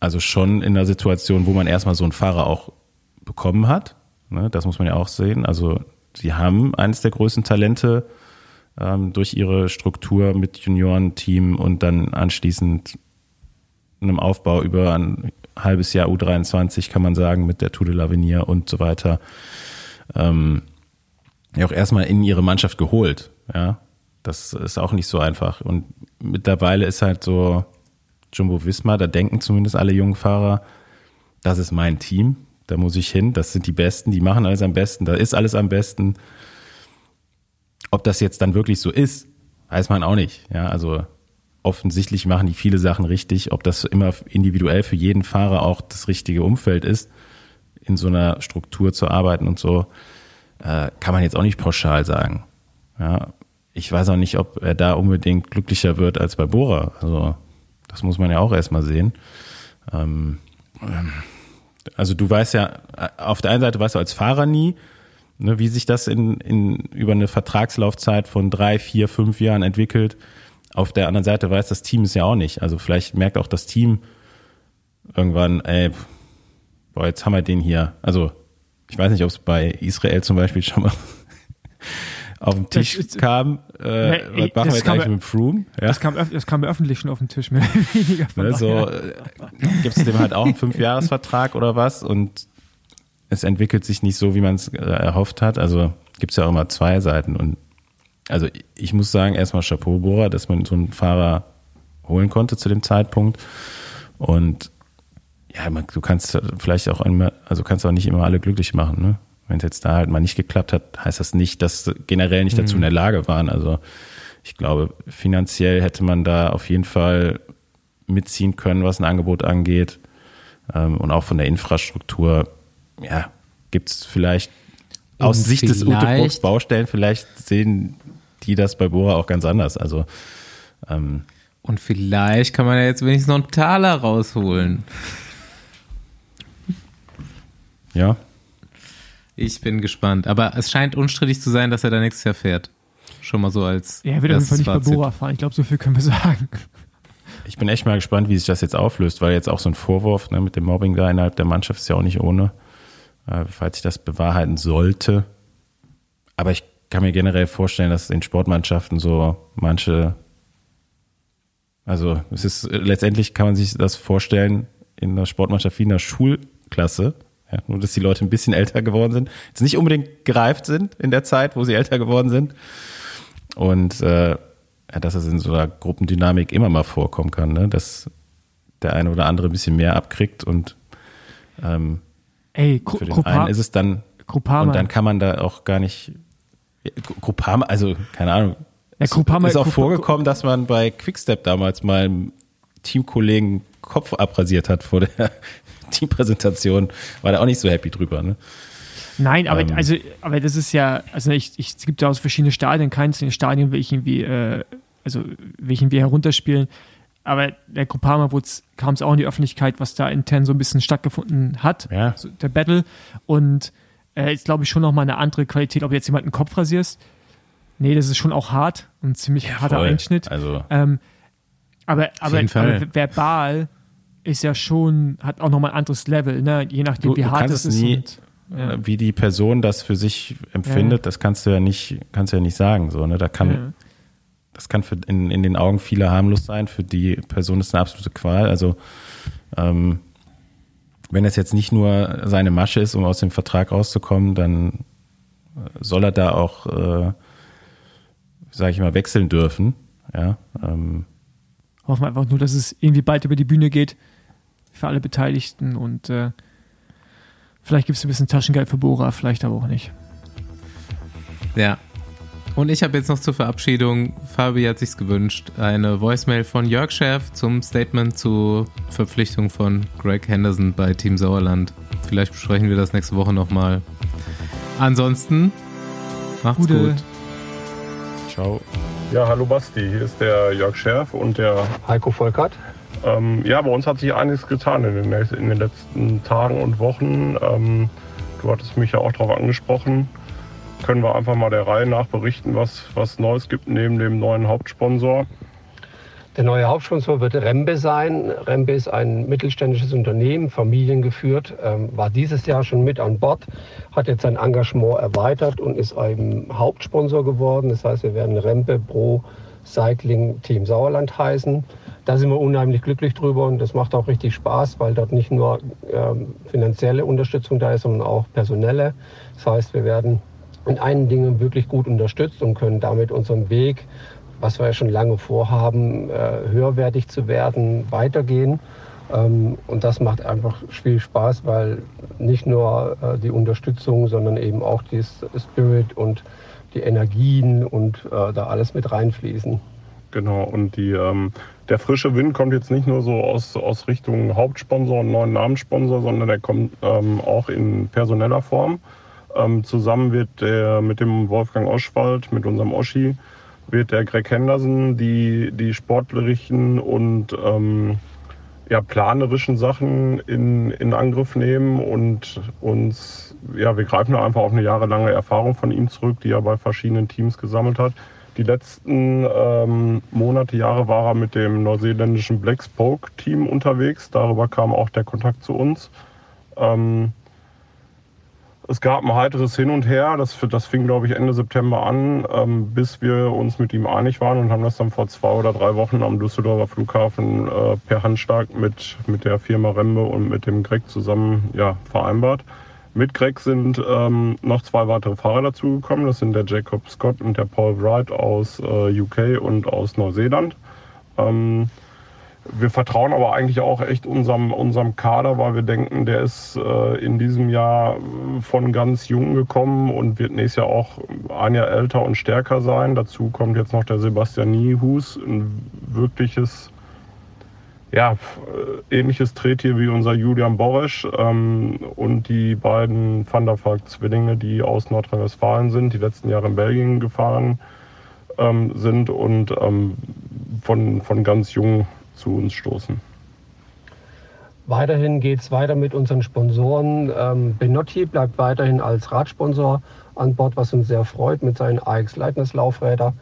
also schon in der Situation, wo man erstmal so einen Fahrer auch bekommen hat. Ne, das muss man ja auch sehen. Also sie haben eines der größten Talente ähm, durch ihre Struktur mit Juniorenteam und dann anschließend einem Aufbau über ein halbes Jahr U23, kann man sagen, mit der Tour de l'Avenir und so weiter, ähm, ja auch erstmal in ihre Mannschaft geholt. Ja, das ist auch nicht so einfach. Und mittlerweile ist halt so Jumbo Visma, da denken zumindest alle jungen Fahrer, das ist mein Team, da muss ich hin, das sind die Besten, die machen alles am besten, da ist alles am besten. Ob das jetzt dann wirklich so ist, weiß man auch nicht. Ja, also offensichtlich machen die viele Sachen richtig. Ob das immer individuell für jeden Fahrer auch das richtige Umfeld ist, in so einer Struktur zu arbeiten und so, äh, kann man jetzt auch nicht pauschal sagen. Ja, ich weiß auch nicht, ob er da unbedingt glücklicher wird als bei Bora. Also, das muss man ja auch erstmal sehen. Ähm, also du weißt ja, auf der einen Seite weißt du als Fahrer nie, ne, wie sich das in, in, über eine Vertragslaufzeit von drei, vier, fünf Jahren entwickelt. Auf der anderen Seite weiß das Team es ja auch nicht. Also vielleicht merkt auch das Team irgendwann, ey, boah, jetzt haben wir den hier. Also ich weiß nicht, ob es bei Israel zum Beispiel schon mal auf den Tisch das, kam. Äh, was machen wir jetzt eigentlich mit Froome? Ja? Das, kam, das kam öffentlich schon auf den Tisch, mehr oder weniger. Ne, so, Gibt es dem halt auch einen Fünfjahresvertrag oder was? Und es entwickelt sich nicht so, wie man es äh, erhofft hat. Also gibt es ja auch immer zwei Seiten. Und also ich muss sagen, erstmal Chapeau Bora, dass man so einen Fahrer holen konnte zu dem Zeitpunkt. Und ja, man, du kannst vielleicht auch immer, also kannst auch nicht immer alle glücklich machen, ne? Wenn es jetzt da halt mal nicht geklappt hat, heißt das nicht, dass generell nicht dazu in der mhm. Lage waren. Also ich glaube, finanziell hätte man da auf jeden Fall mitziehen können, was ein Angebot angeht. Ähm, und auch von der Infrastruktur, ja, gibt es vielleicht aus und Sicht des Utebrooks Baustellen, vielleicht sehen die das bei Bora auch ganz anders. Also ähm, und vielleicht kann man ja jetzt wenigstens noch einen Taler rausholen. Ja, ich bin gespannt. Aber es scheint unstrittig zu sein, dass er da nächstes Jahr fährt. Schon mal so als. Ja, er wird auf jeden Fall nicht Fazit. bei Bora fahren. Ich glaube, so viel können wir sagen. Ich bin echt mal gespannt, wie sich das jetzt auflöst, weil jetzt auch so ein Vorwurf ne, mit dem Mobbing da innerhalb der Mannschaft ist ja auch nicht ohne, äh, falls sich das bewahrheiten sollte. Aber ich kann mir generell vorstellen, dass in Sportmannschaften so manche, also es ist letztendlich kann man sich das vorstellen in einer Sportmannschaft wie in einer Schulklasse, ja, nur, dass die Leute ein bisschen älter geworden sind. Jetzt nicht unbedingt gereift sind in der Zeit, wo sie älter geworden sind. Und äh, ja, dass es in so einer Gruppendynamik immer mal vorkommen kann, ne? dass der eine oder andere ein bisschen mehr abkriegt und ähm, Ey, Gru für den Grupa einen ist es dann Gruppama. und dann kann man da auch gar nicht Gruppama, also keine Ahnung. Ja, Gruppama, ist auch Grupp vorgekommen, dass man bei Quickstep damals mal einem Teamkollegen Kopf abrasiert hat vor der Teampräsentation war da auch nicht so happy drüber. Ne? Nein, aber, ähm, also, aber das ist ja, also ich, ich, es gibt ja auch verschiedene Stadien, keins in den Stadien will ich irgendwie, äh, also will ich irgendwie herunterspielen. Aber der Groupama kam es auch in die Öffentlichkeit, was da intern so ein bisschen stattgefunden hat, ja. so der Battle. Und äh, ist, glaube ich, schon nochmal eine andere Qualität, ob du jetzt jemanden den Kopf rasierst. Nee, das ist schon auch hart und ziemlich ja, harter Einschnitt. Also, ähm, aber, aber, aber verbal ist ja schon, hat auch nochmal ein anderes Level, ne? je nachdem, du, wie hart es ist. Nie, und, ja. Äh, wie die Person das für sich empfindet, ja. das kannst du ja nicht, kannst du ja nicht sagen. So, ne? Da kann, ja. Das kann für in, in den Augen vieler harmlos sein, für die Person ist eine absolute Qual. Also ähm, wenn es jetzt nicht nur seine Masche ist, um aus dem Vertrag rauszukommen, dann äh, soll er da auch, äh, sage ich mal, wechseln dürfen. Ja, ähm, Hoffen wir einfach nur, dass es irgendwie bald über die Bühne geht für alle Beteiligten und äh, vielleicht gibt es ein bisschen Taschengeld für Bora, vielleicht aber auch nicht. Ja. Und ich habe jetzt noch zur Verabschiedung, Fabi hat sich's gewünscht, eine Voicemail von Jörg Schärf zum Statement zur Verpflichtung von Greg Henderson bei Team Sauerland. Vielleicht besprechen wir das nächste Woche nochmal. Ansonsten, macht's Gute. gut. Ciao. Ja, hallo Basti, hier ist der Jörg Schärf und der Heiko Volkert. Ähm, ja, bei uns hat sich einiges getan in den, in den letzten Tagen und Wochen. Ähm, du hattest mich ja auch darauf angesprochen. Können wir einfach mal der Reihe nach berichten, was, was Neues gibt neben dem neuen Hauptsponsor. Der neue Hauptsponsor wird Rembe sein. Rembe ist ein mittelständisches Unternehmen, familiengeführt, ähm, war dieses Jahr schon mit an Bord, hat jetzt sein Engagement erweitert und ist ein Hauptsponsor geworden. Das heißt, wir werden Rembe Pro Cycling Team Sauerland heißen. Da sind wir unheimlich glücklich drüber und das macht auch richtig Spaß, weil dort nicht nur ähm, finanzielle Unterstützung da ist, sondern auch personelle. Das heißt, wir werden in einigen Dingen wirklich gut unterstützt und können damit unseren Weg, was wir ja schon lange vorhaben, äh, höherwertig zu werden, weitergehen. Ähm, und das macht einfach viel Spaß, weil nicht nur äh, die Unterstützung, sondern eben auch die Spirit und die Energien und äh, da alles mit reinfließen. Genau, und die, ähm, der frische Wind kommt jetzt nicht nur so aus, aus Richtung Hauptsponsor und neuen Namenssponsor, sondern der kommt ähm, auch in personeller Form. Ähm, zusammen wird der mit dem Wolfgang Oschwald, mit unserem Oschi, wird der Greg Henderson die, die sportlichen und ähm, ja, planerischen Sachen in, in Angriff nehmen und uns, ja, wir greifen einfach auf eine jahrelange Erfahrung von ihm zurück, die er bei verschiedenen Teams gesammelt hat. Die letzten ähm, Monate, Jahre war er mit dem neuseeländischen Black Spoke Team unterwegs. Darüber kam auch der Kontakt zu uns. Ähm, es gab ein heiteres Hin und Her, das, das fing, glaube ich, Ende September an, ähm, bis wir uns mit ihm einig waren und haben das dann vor zwei oder drei Wochen am Düsseldorfer Flughafen äh, per Handschlag mit, mit der Firma Rembe und mit dem Greg zusammen ja, vereinbart. Mit Greg sind ähm, noch zwei weitere Fahrer dazugekommen. Das sind der Jacob Scott und der Paul Wright aus äh, UK und aus Neuseeland. Ähm, wir vertrauen aber eigentlich auch echt unserem, unserem Kader, weil wir denken, der ist äh, in diesem Jahr von ganz jung gekommen und wird nächstes Jahr auch ein Jahr älter und stärker sein. Dazu kommt jetzt noch der Sebastian Niehus, ein wirkliches, ja, äh, ähnliches Trettier wie unser Julian Boresch ähm, und die beiden Van der Valk-Zwillinge, die aus Nordrhein-Westfalen sind, die letzten Jahre in Belgien gefahren ähm, sind und ähm, von, von ganz jung zu uns stoßen. Weiterhin geht es weiter mit unseren Sponsoren. Ähm, Benotti bleibt weiterhin als Radsponsor an Bord, was uns sehr freut mit seinen AX Lightness Laufräder.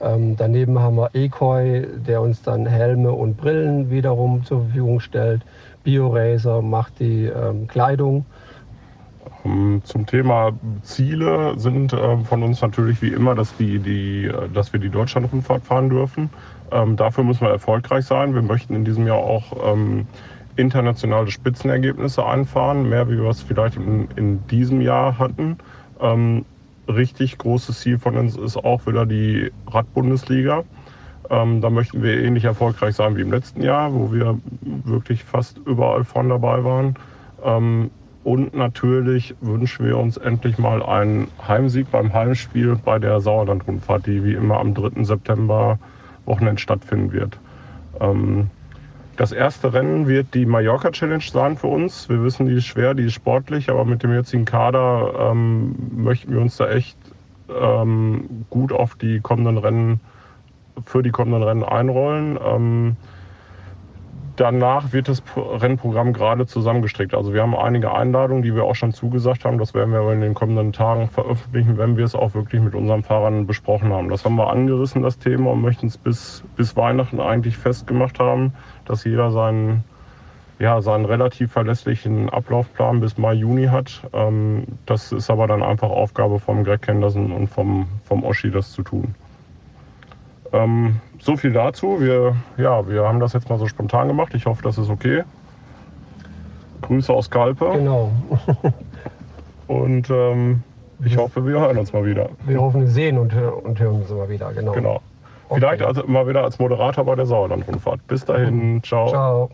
Ähm, daneben haben wir Ekoi, der uns dann Helme und Brillen wiederum zur Verfügung stellt. BioRacer macht die ähm, Kleidung. Ähm, zum Thema Ziele sind äh, von uns natürlich wie immer, dass, die, die, äh, dass wir die Deutschlandrundfahrt fahren dürfen. Ähm, dafür müssen wir erfolgreich sein. Wir möchten in diesem Jahr auch ähm, internationale Spitzenergebnisse einfahren, mehr wie wir es vielleicht in, in diesem Jahr hatten. Ähm, richtig großes Ziel von uns ist auch wieder die Radbundesliga. Ähm, da möchten wir ähnlich erfolgreich sein wie im letzten Jahr, wo wir wirklich fast überall von dabei waren. Ähm, und natürlich wünschen wir uns endlich mal einen Heimsieg beim Heimspiel bei der Sauerland-Rundfahrt, die wie immer am 3. September Wochenende stattfinden wird. Ähm, das erste Rennen wird die Mallorca Challenge sein für uns. Wir wissen, die ist schwer, die ist sportlich, aber mit dem jetzigen Kader ähm, möchten wir uns da echt ähm, gut auf die kommenden Rennen, für die kommenden Rennen einrollen. Danach wird das Rennprogramm gerade zusammengestrickt. Also wir haben einige Einladungen, die wir auch schon zugesagt haben. Das werden wir in den kommenden Tagen veröffentlichen, wenn wir es auch wirklich mit unseren Fahrern besprochen haben. Das haben wir angerissen, das Thema, und möchten es bis, bis Weihnachten eigentlich festgemacht haben, dass jeder seinen, ja, seinen relativ verlässlichen Ablaufplan bis Mai, Juni hat. Ähm, das ist aber dann einfach Aufgabe vom Greg Henderson und vom, vom Oschi, das zu tun. Ähm, so viel dazu. Wir, ja, wir haben das jetzt mal so spontan gemacht. Ich hoffe, das ist okay. Grüße aus Kalpe. Genau. und ähm, ich hoffe, wir hören uns mal wieder. Wir hoffen, wir sehen und, und hören uns mal wieder. Genau. Genau. Vielleicht also mal wieder als Moderator bei der Sauerland-Rundfahrt. Bis dahin. Ciao. Ciao.